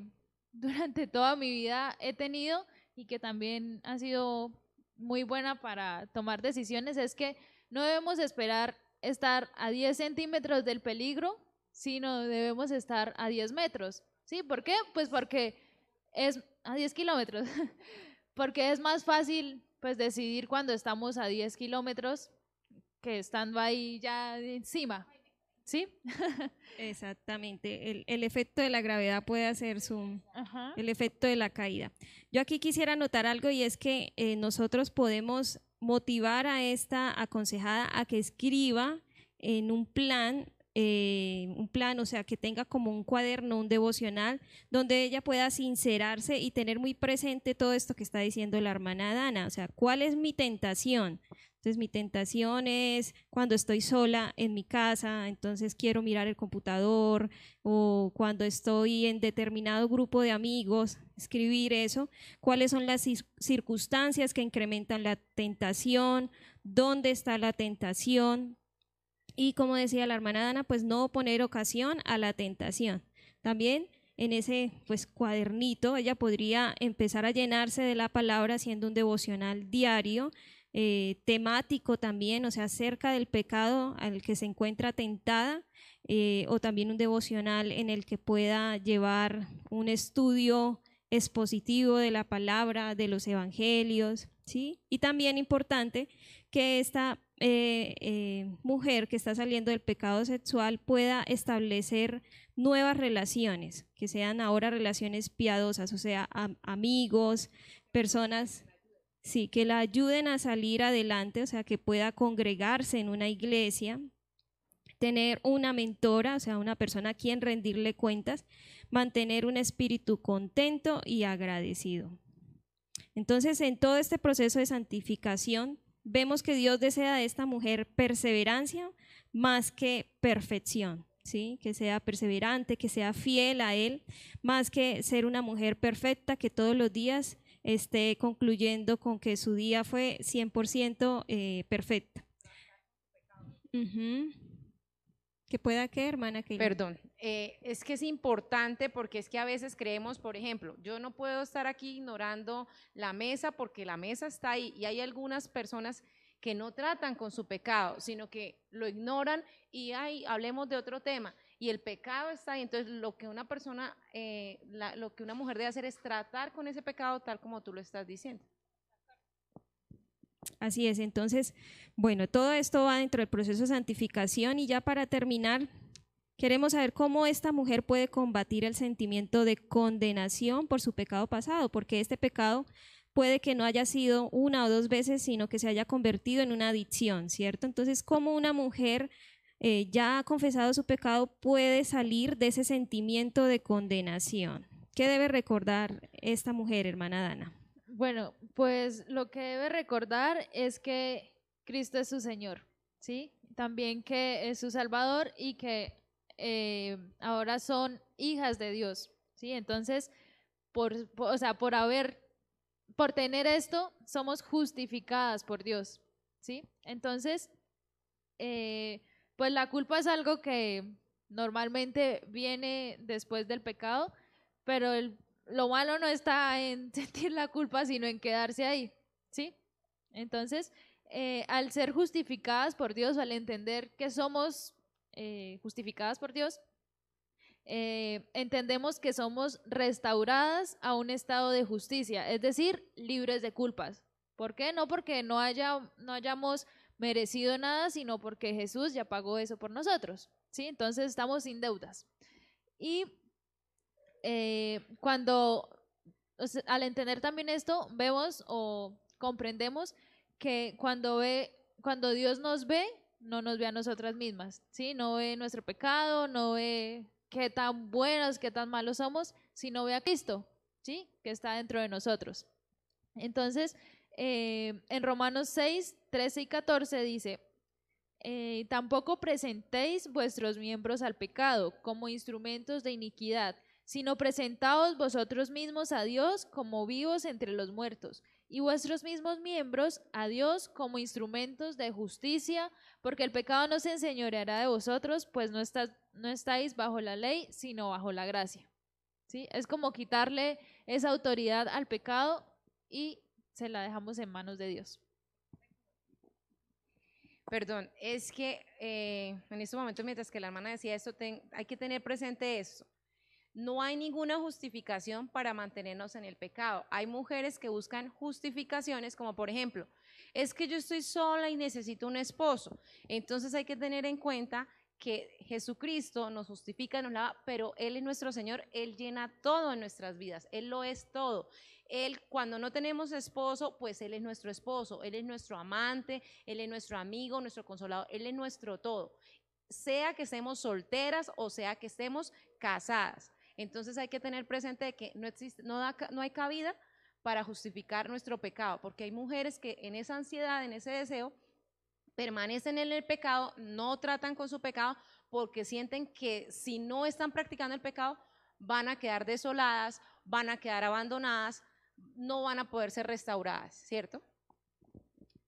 durante toda mi vida he tenido y que también ha sido muy buena para tomar decisiones es que no debemos esperar estar a 10 centímetros del peligro, sino debemos estar a 10 metros. ¿Sí? ¿Por qué? Pues porque es a 10 kilómetros. porque es más fácil pues decidir cuando estamos a 10 kilómetros que estando ahí ya encima. ¿Sí? Exactamente. El, el, efecto de la gravedad puede hacer su, el efecto de la caída. Yo aquí quisiera anotar algo y es que eh, nosotros podemos motivar a esta aconsejada a que escriba en un plan, eh, un plan, o sea, que tenga como un cuaderno, un devocional, donde ella pueda sincerarse y tener muy presente todo esto que está diciendo la hermana Dana, o sea, ¿cuál es mi tentación? Entonces mi tentación es cuando estoy sola en mi casa, entonces quiero mirar el computador o cuando estoy en determinado grupo de amigos, escribir eso, cuáles son las circunstancias que incrementan la tentación, dónde está la tentación y como decía la hermana Dana, pues no poner ocasión a la tentación. También en ese pues cuadernito ella podría empezar a llenarse de la palabra haciendo un devocional diario eh, temático también, o sea, acerca del pecado al que se encuentra tentada, eh, o también un devocional en el que pueda llevar un estudio expositivo de la palabra, de los evangelios, ¿sí? Y también importante que esta eh, mujer que está saliendo del pecado sexual pueda establecer nuevas relaciones, que sean ahora relaciones piadosas, o sea, amigos, personas sí, que la ayuden a salir adelante, o sea, que pueda congregarse en una iglesia, tener una mentora, o sea, una persona a quien rendirle cuentas, mantener un espíritu contento y agradecido. Entonces, en todo este proceso de santificación, vemos que Dios desea de esta mujer perseverancia más que perfección. ¿Sí? que sea perseverante, que sea fiel a Él, más que ser una mujer perfecta que todos los días esté concluyendo con que su día fue 100% eh, perfecto. ¿Qué pueda que, hermana? Que Perdón, eh, es que es importante porque es que a veces creemos, por ejemplo, yo no puedo estar aquí ignorando la mesa porque la mesa está ahí y hay algunas personas que no tratan con su pecado, sino que lo ignoran y hay, hablemos de otro tema y el pecado está ahí. Entonces, lo que una persona, eh, lo que una mujer debe hacer es tratar con ese pecado tal como tú lo estás diciendo. Así es, entonces, bueno, todo esto va dentro del proceso de santificación y ya para terminar, queremos saber cómo esta mujer puede combatir el sentimiento de condenación por su pecado pasado, porque este pecado puede que no haya sido una o dos veces, sino que se haya convertido en una adicción, ¿cierto? Entonces, ¿cómo una mujer eh, ya ha confesado su pecado, puede salir de ese sentimiento de condenación. ¿Qué debe recordar esta mujer, hermana Dana? Bueno, pues lo que debe recordar es que Cristo es su Señor, ¿sí? También que es su Salvador y que eh, ahora son hijas de Dios, ¿sí? Entonces, por, o sea, por haber, por tener esto, somos justificadas por Dios, ¿sí? Entonces, eh, pues la culpa es algo que normalmente viene después del pecado, pero lo malo no está en sentir la culpa, sino en quedarse ahí, ¿sí? Entonces, eh, al ser justificadas por Dios, al entender que somos eh, justificadas por Dios, eh, entendemos que somos restauradas a un estado de justicia, es decir, libres de culpas. ¿Por qué? No porque no, haya, no hayamos merecido nada, sino porque Jesús ya pagó eso por nosotros. ¿sí? Entonces estamos sin deudas. Y eh, cuando, al entender también esto, vemos o comprendemos que cuando, ve, cuando Dios nos ve, no nos ve a nosotras mismas, ¿sí? No ve nuestro pecado, no ve qué tan buenos, qué tan malos somos, sino ve a Cristo, ¿sí? Que está dentro de nosotros. Entonces, eh, en Romanos 6, 13 y 14 dice, eh, tampoco presentéis vuestros miembros al pecado como instrumentos de iniquidad, sino presentaos vosotros mismos a Dios como vivos entre los muertos, y vuestros mismos miembros a Dios como instrumentos de justicia, porque el pecado no se enseñoreará de vosotros, pues no, no estáis bajo la ley, sino bajo la gracia. ¿Sí? Es como quitarle esa autoridad al pecado y se la dejamos en manos de Dios. Perdón, es que eh, en este momento, mientras que la hermana decía esto, hay que tener presente esto. No hay ninguna justificación para mantenernos en el pecado. Hay mujeres que buscan justificaciones, como por ejemplo, es que yo estoy sola y necesito un esposo. Entonces hay que tener en cuenta que Jesucristo nos justifica, nos lava, pero Él es nuestro Señor, Él llena todo en nuestras vidas, Él lo es todo. Él, cuando no tenemos esposo, pues Él es nuestro esposo, Él es nuestro amante, Él es nuestro amigo, nuestro consolador, Él es nuestro todo. Sea que estemos solteras o sea que estemos casadas. Entonces hay que tener presente que no, existe, no, da no hay cabida para justificar nuestro pecado, porque hay mujeres que en esa ansiedad, en ese deseo, permanecen en el pecado, no tratan con su pecado, porque sienten que si no están practicando el pecado, van a quedar desoladas, van a quedar abandonadas, no van a poder ser restauradas, ¿cierto?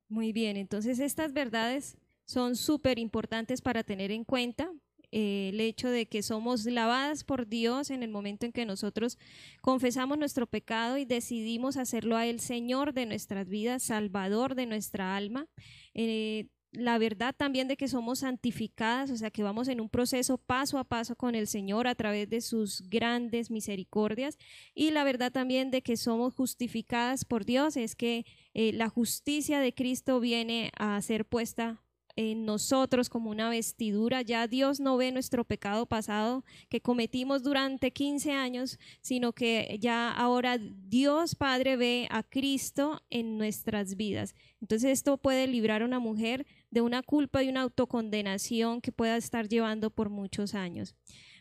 Muy bien, entonces estas verdades son súper importantes para tener en cuenta. eh, el hecho de que somos lavadas por Dios en el momento en que nosotros confesamos nuestro pecado y decidimos hacerlo a Él Señor de nuestras vidas, Salvador de nuestra alma. Eh, la verdad también de que somos santificadas, o sea, que vamos en un proceso paso a paso con el Señor a través de sus grandes misericordias. Y la verdad también de que somos justificadas por Dios, es que eh, la justicia de Cristo viene a ser puesta en nosotros como una vestidura. Ya Dios no ve nuestro pecado pasado que cometimos durante 15 años, sino que ya ahora Dios Padre ve a Cristo en nuestras vidas. Entonces esto puede librar a una mujer de una culpa y una autocondenación que pueda estar llevando por muchos años.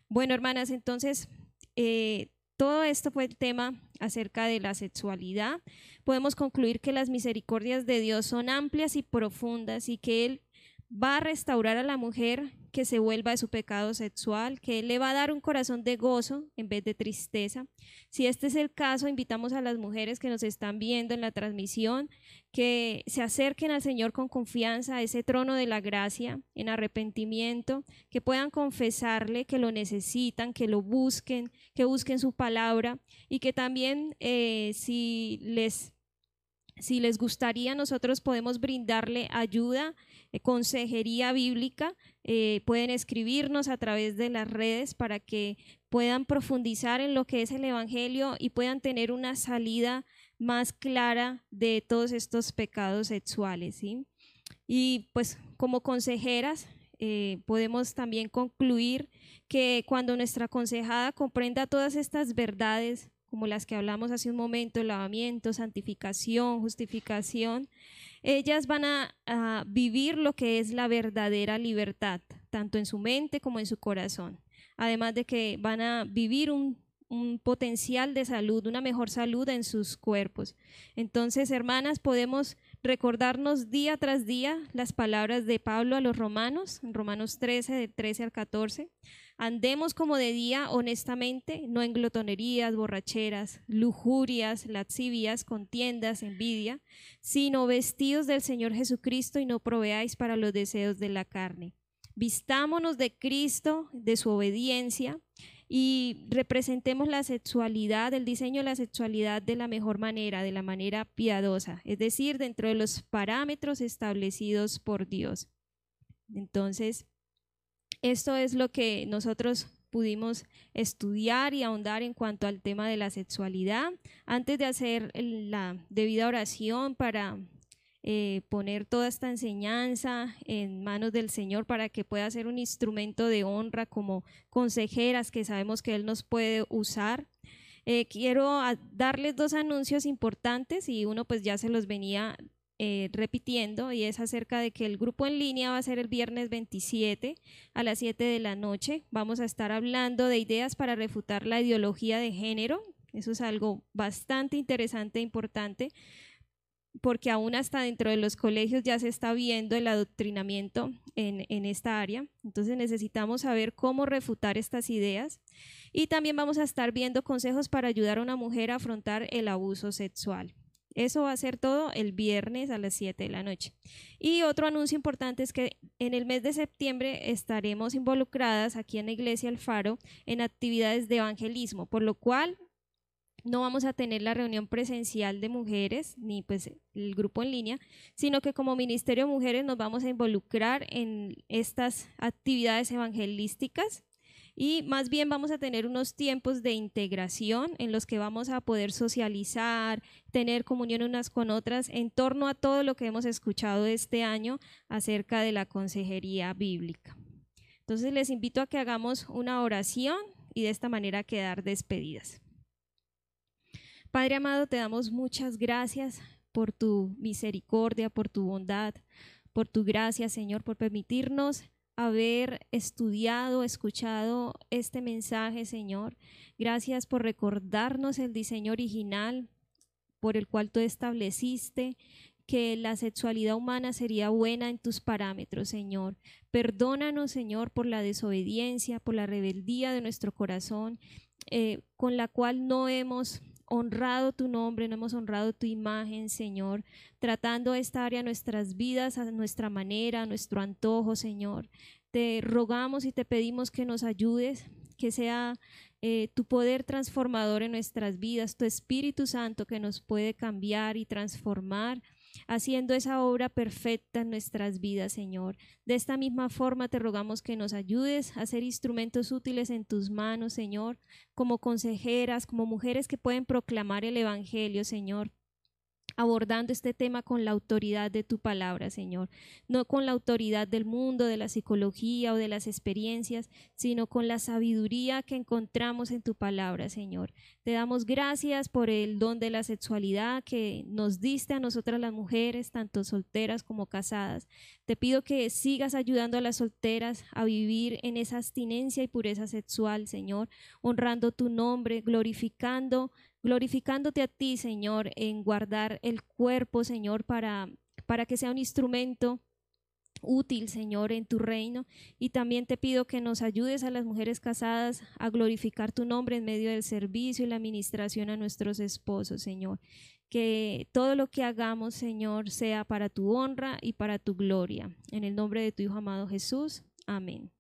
Bueno, hermanas, entonces eh, todo esto fue el tema acerca de la sexualidad. Podemos concluir que las misericordias de Dios son amplias y profundas y que Él va a restaurar a la mujer que se vuelva de su pecado sexual, que le va a dar un corazón de gozo en vez de tristeza. Si este es el caso, invitamos a las mujeres que nos están viendo en la transmisión que se acerquen al Señor con confianza a ese trono de la gracia, en arrepentimiento, que puedan confesarle que lo necesitan, que lo busquen, que busquen su palabra y que también eh, si les si les gustaría, nosotros podemos brindarle ayuda, consejería bíblica. eh, pueden escribirnos a través de las redes para que puedan profundizar en lo que es el Evangelio y puedan tener una salida más clara de todos estos pecados sexuales. ¿sí? Y pues como consejeras eh, podemos también concluir que cuando nuestra aconsejada comprenda todas estas verdades, como las que hablamos hace un momento, lavamiento, santificación, justificación, ellas van a, vivir lo que es la verdadera libertad, tanto en su mente como en su corazón. Además de que van a vivir un, un potencial de salud, una mejor salud en sus cuerpos. Entonces, hermanas, podemos recordarnos día tras día las palabras de Pablo a los romanos, en Romanos 13, de 13 al 14, Andemos como de día honestamente, no en glotonerías, borracheras, lujurias, lascivias, contiendas, envidia, sino vestidos del Señor Jesucristo y no proveáis para los deseos de la carne. Vistámonos de Cristo, de su obediencia, y representemos la sexualidad, el diseño de la sexualidad de la mejor manera, de la manera piadosa, es decir, dentro de los parámetros establecidos por Dios. Entonces, esto es lo que nosotros pudimos estudiar y ahondar en cuanto al tema de la sexualidad. Antes de hacer la debida oración para eh, poner toda esta enseñanza en manos del Señor para que pueda ser un instrumento de honra como consejeras que sabemos que Él nos puede usar. Eh, quiero darles dos anuncios importantes y uno pues ya se los venía eh, repitiendo y es acerca de que el grupo en línea va a ser el viernes 27 a las 7 de la noche. Vamos a estar hablando de ideas para refutar la ideología de género. Eso es algo bastante interesante e importante porque aún hasta dentro de los colegios ya se está viendo el adoctrinamiento en, en esta área. Entonces necesitamos saber cómo refutar estas ideas. Y también vamos a estar viendo consejos para ayudar a una mujer a afrontar el abuso sexual. Eso va a ser todo el viernes a las 7 de la noche. Y otro anuncio importante es que en el mes de septiembre estaremos involucradas aquí en la Iglesia El Faro en actividades de evangelismo, por lo cual no vamos a tener la reunión presencial de mujeres ni pues el grupo en línea, sino que como Ministerio de Mujeres nos vamos a involucrar en estas actividades evangelísticas y más bien vamos a tener unos tiempos de integración en los que vamos a poder socializar, tener comunión unas con otras en torno a todo lo que hemos escuchado este año acerca de la consejería bíblica. Entonces les invito a que hagamos una oración y de esta manera quedar despedidas. Padre amado, te damos muchas gracias por tu misericordia, por tu bondad, por tu gracia, Señor, por permitirnos haber estudiado, escuchado este mensaje, Señor. Gracias por recordarnos el diseño original por el cual tú estableciste que la sexualidad humana sería buena en tus parámetros, Señor. Perdónanos, Señor, por la desobediencia, por la rebeldía de nuestro corazón, eh, con la cual no hemos honrado tu nombre, no hemos honrado tu imagen, Señor, tratando esta área nuestras vidas a nuestra manera, a nuestro antojo, Señor. Te rogamos y te pedimos que nos ayudes, que sea eh, tu poder transformador en nuestras vidas, tu Espíritu Santo que nos puede cambiar y transformar haciendo esa obra perfecta en nuestras vidas, Señor. De esta misma forma te rogamos que nos ayudes a ser instrumentos útiles en tus manos, Señor, como consejeras, como mujeres que pueden proclamar el Evangelio, Señor abordando este tema con la autoridad de tu palabra, Señor, no con la autoridad del mundo, de la psicología o de las experiencias, sino con la sabiduría que encontramos en tu palabra, Señor. Te damos gracias por el don de la sexualidad que nos diste a nosotras las mujeres, tanto solteras como casadas. Te pido que sigas ayudando a las solteras a vivir en esa abstinencia y pureza sexual, Señor, honrando tu nombre, glorificando glorificándote a ti, Señor, en guardar el cuerpo, Señor, para, para que sea un instrumento útil, Señor, en tu reino. Y también te pido que nos ayudes a las mujeres casadas a glorificar tu nombre en medio del servicio y la administración a nuestros esposos, Señor. Que todo lo que hagamos, Señor, sea para tu honra y para tu gloria. En el nombre de tu Hijo amado Jesús. Amén.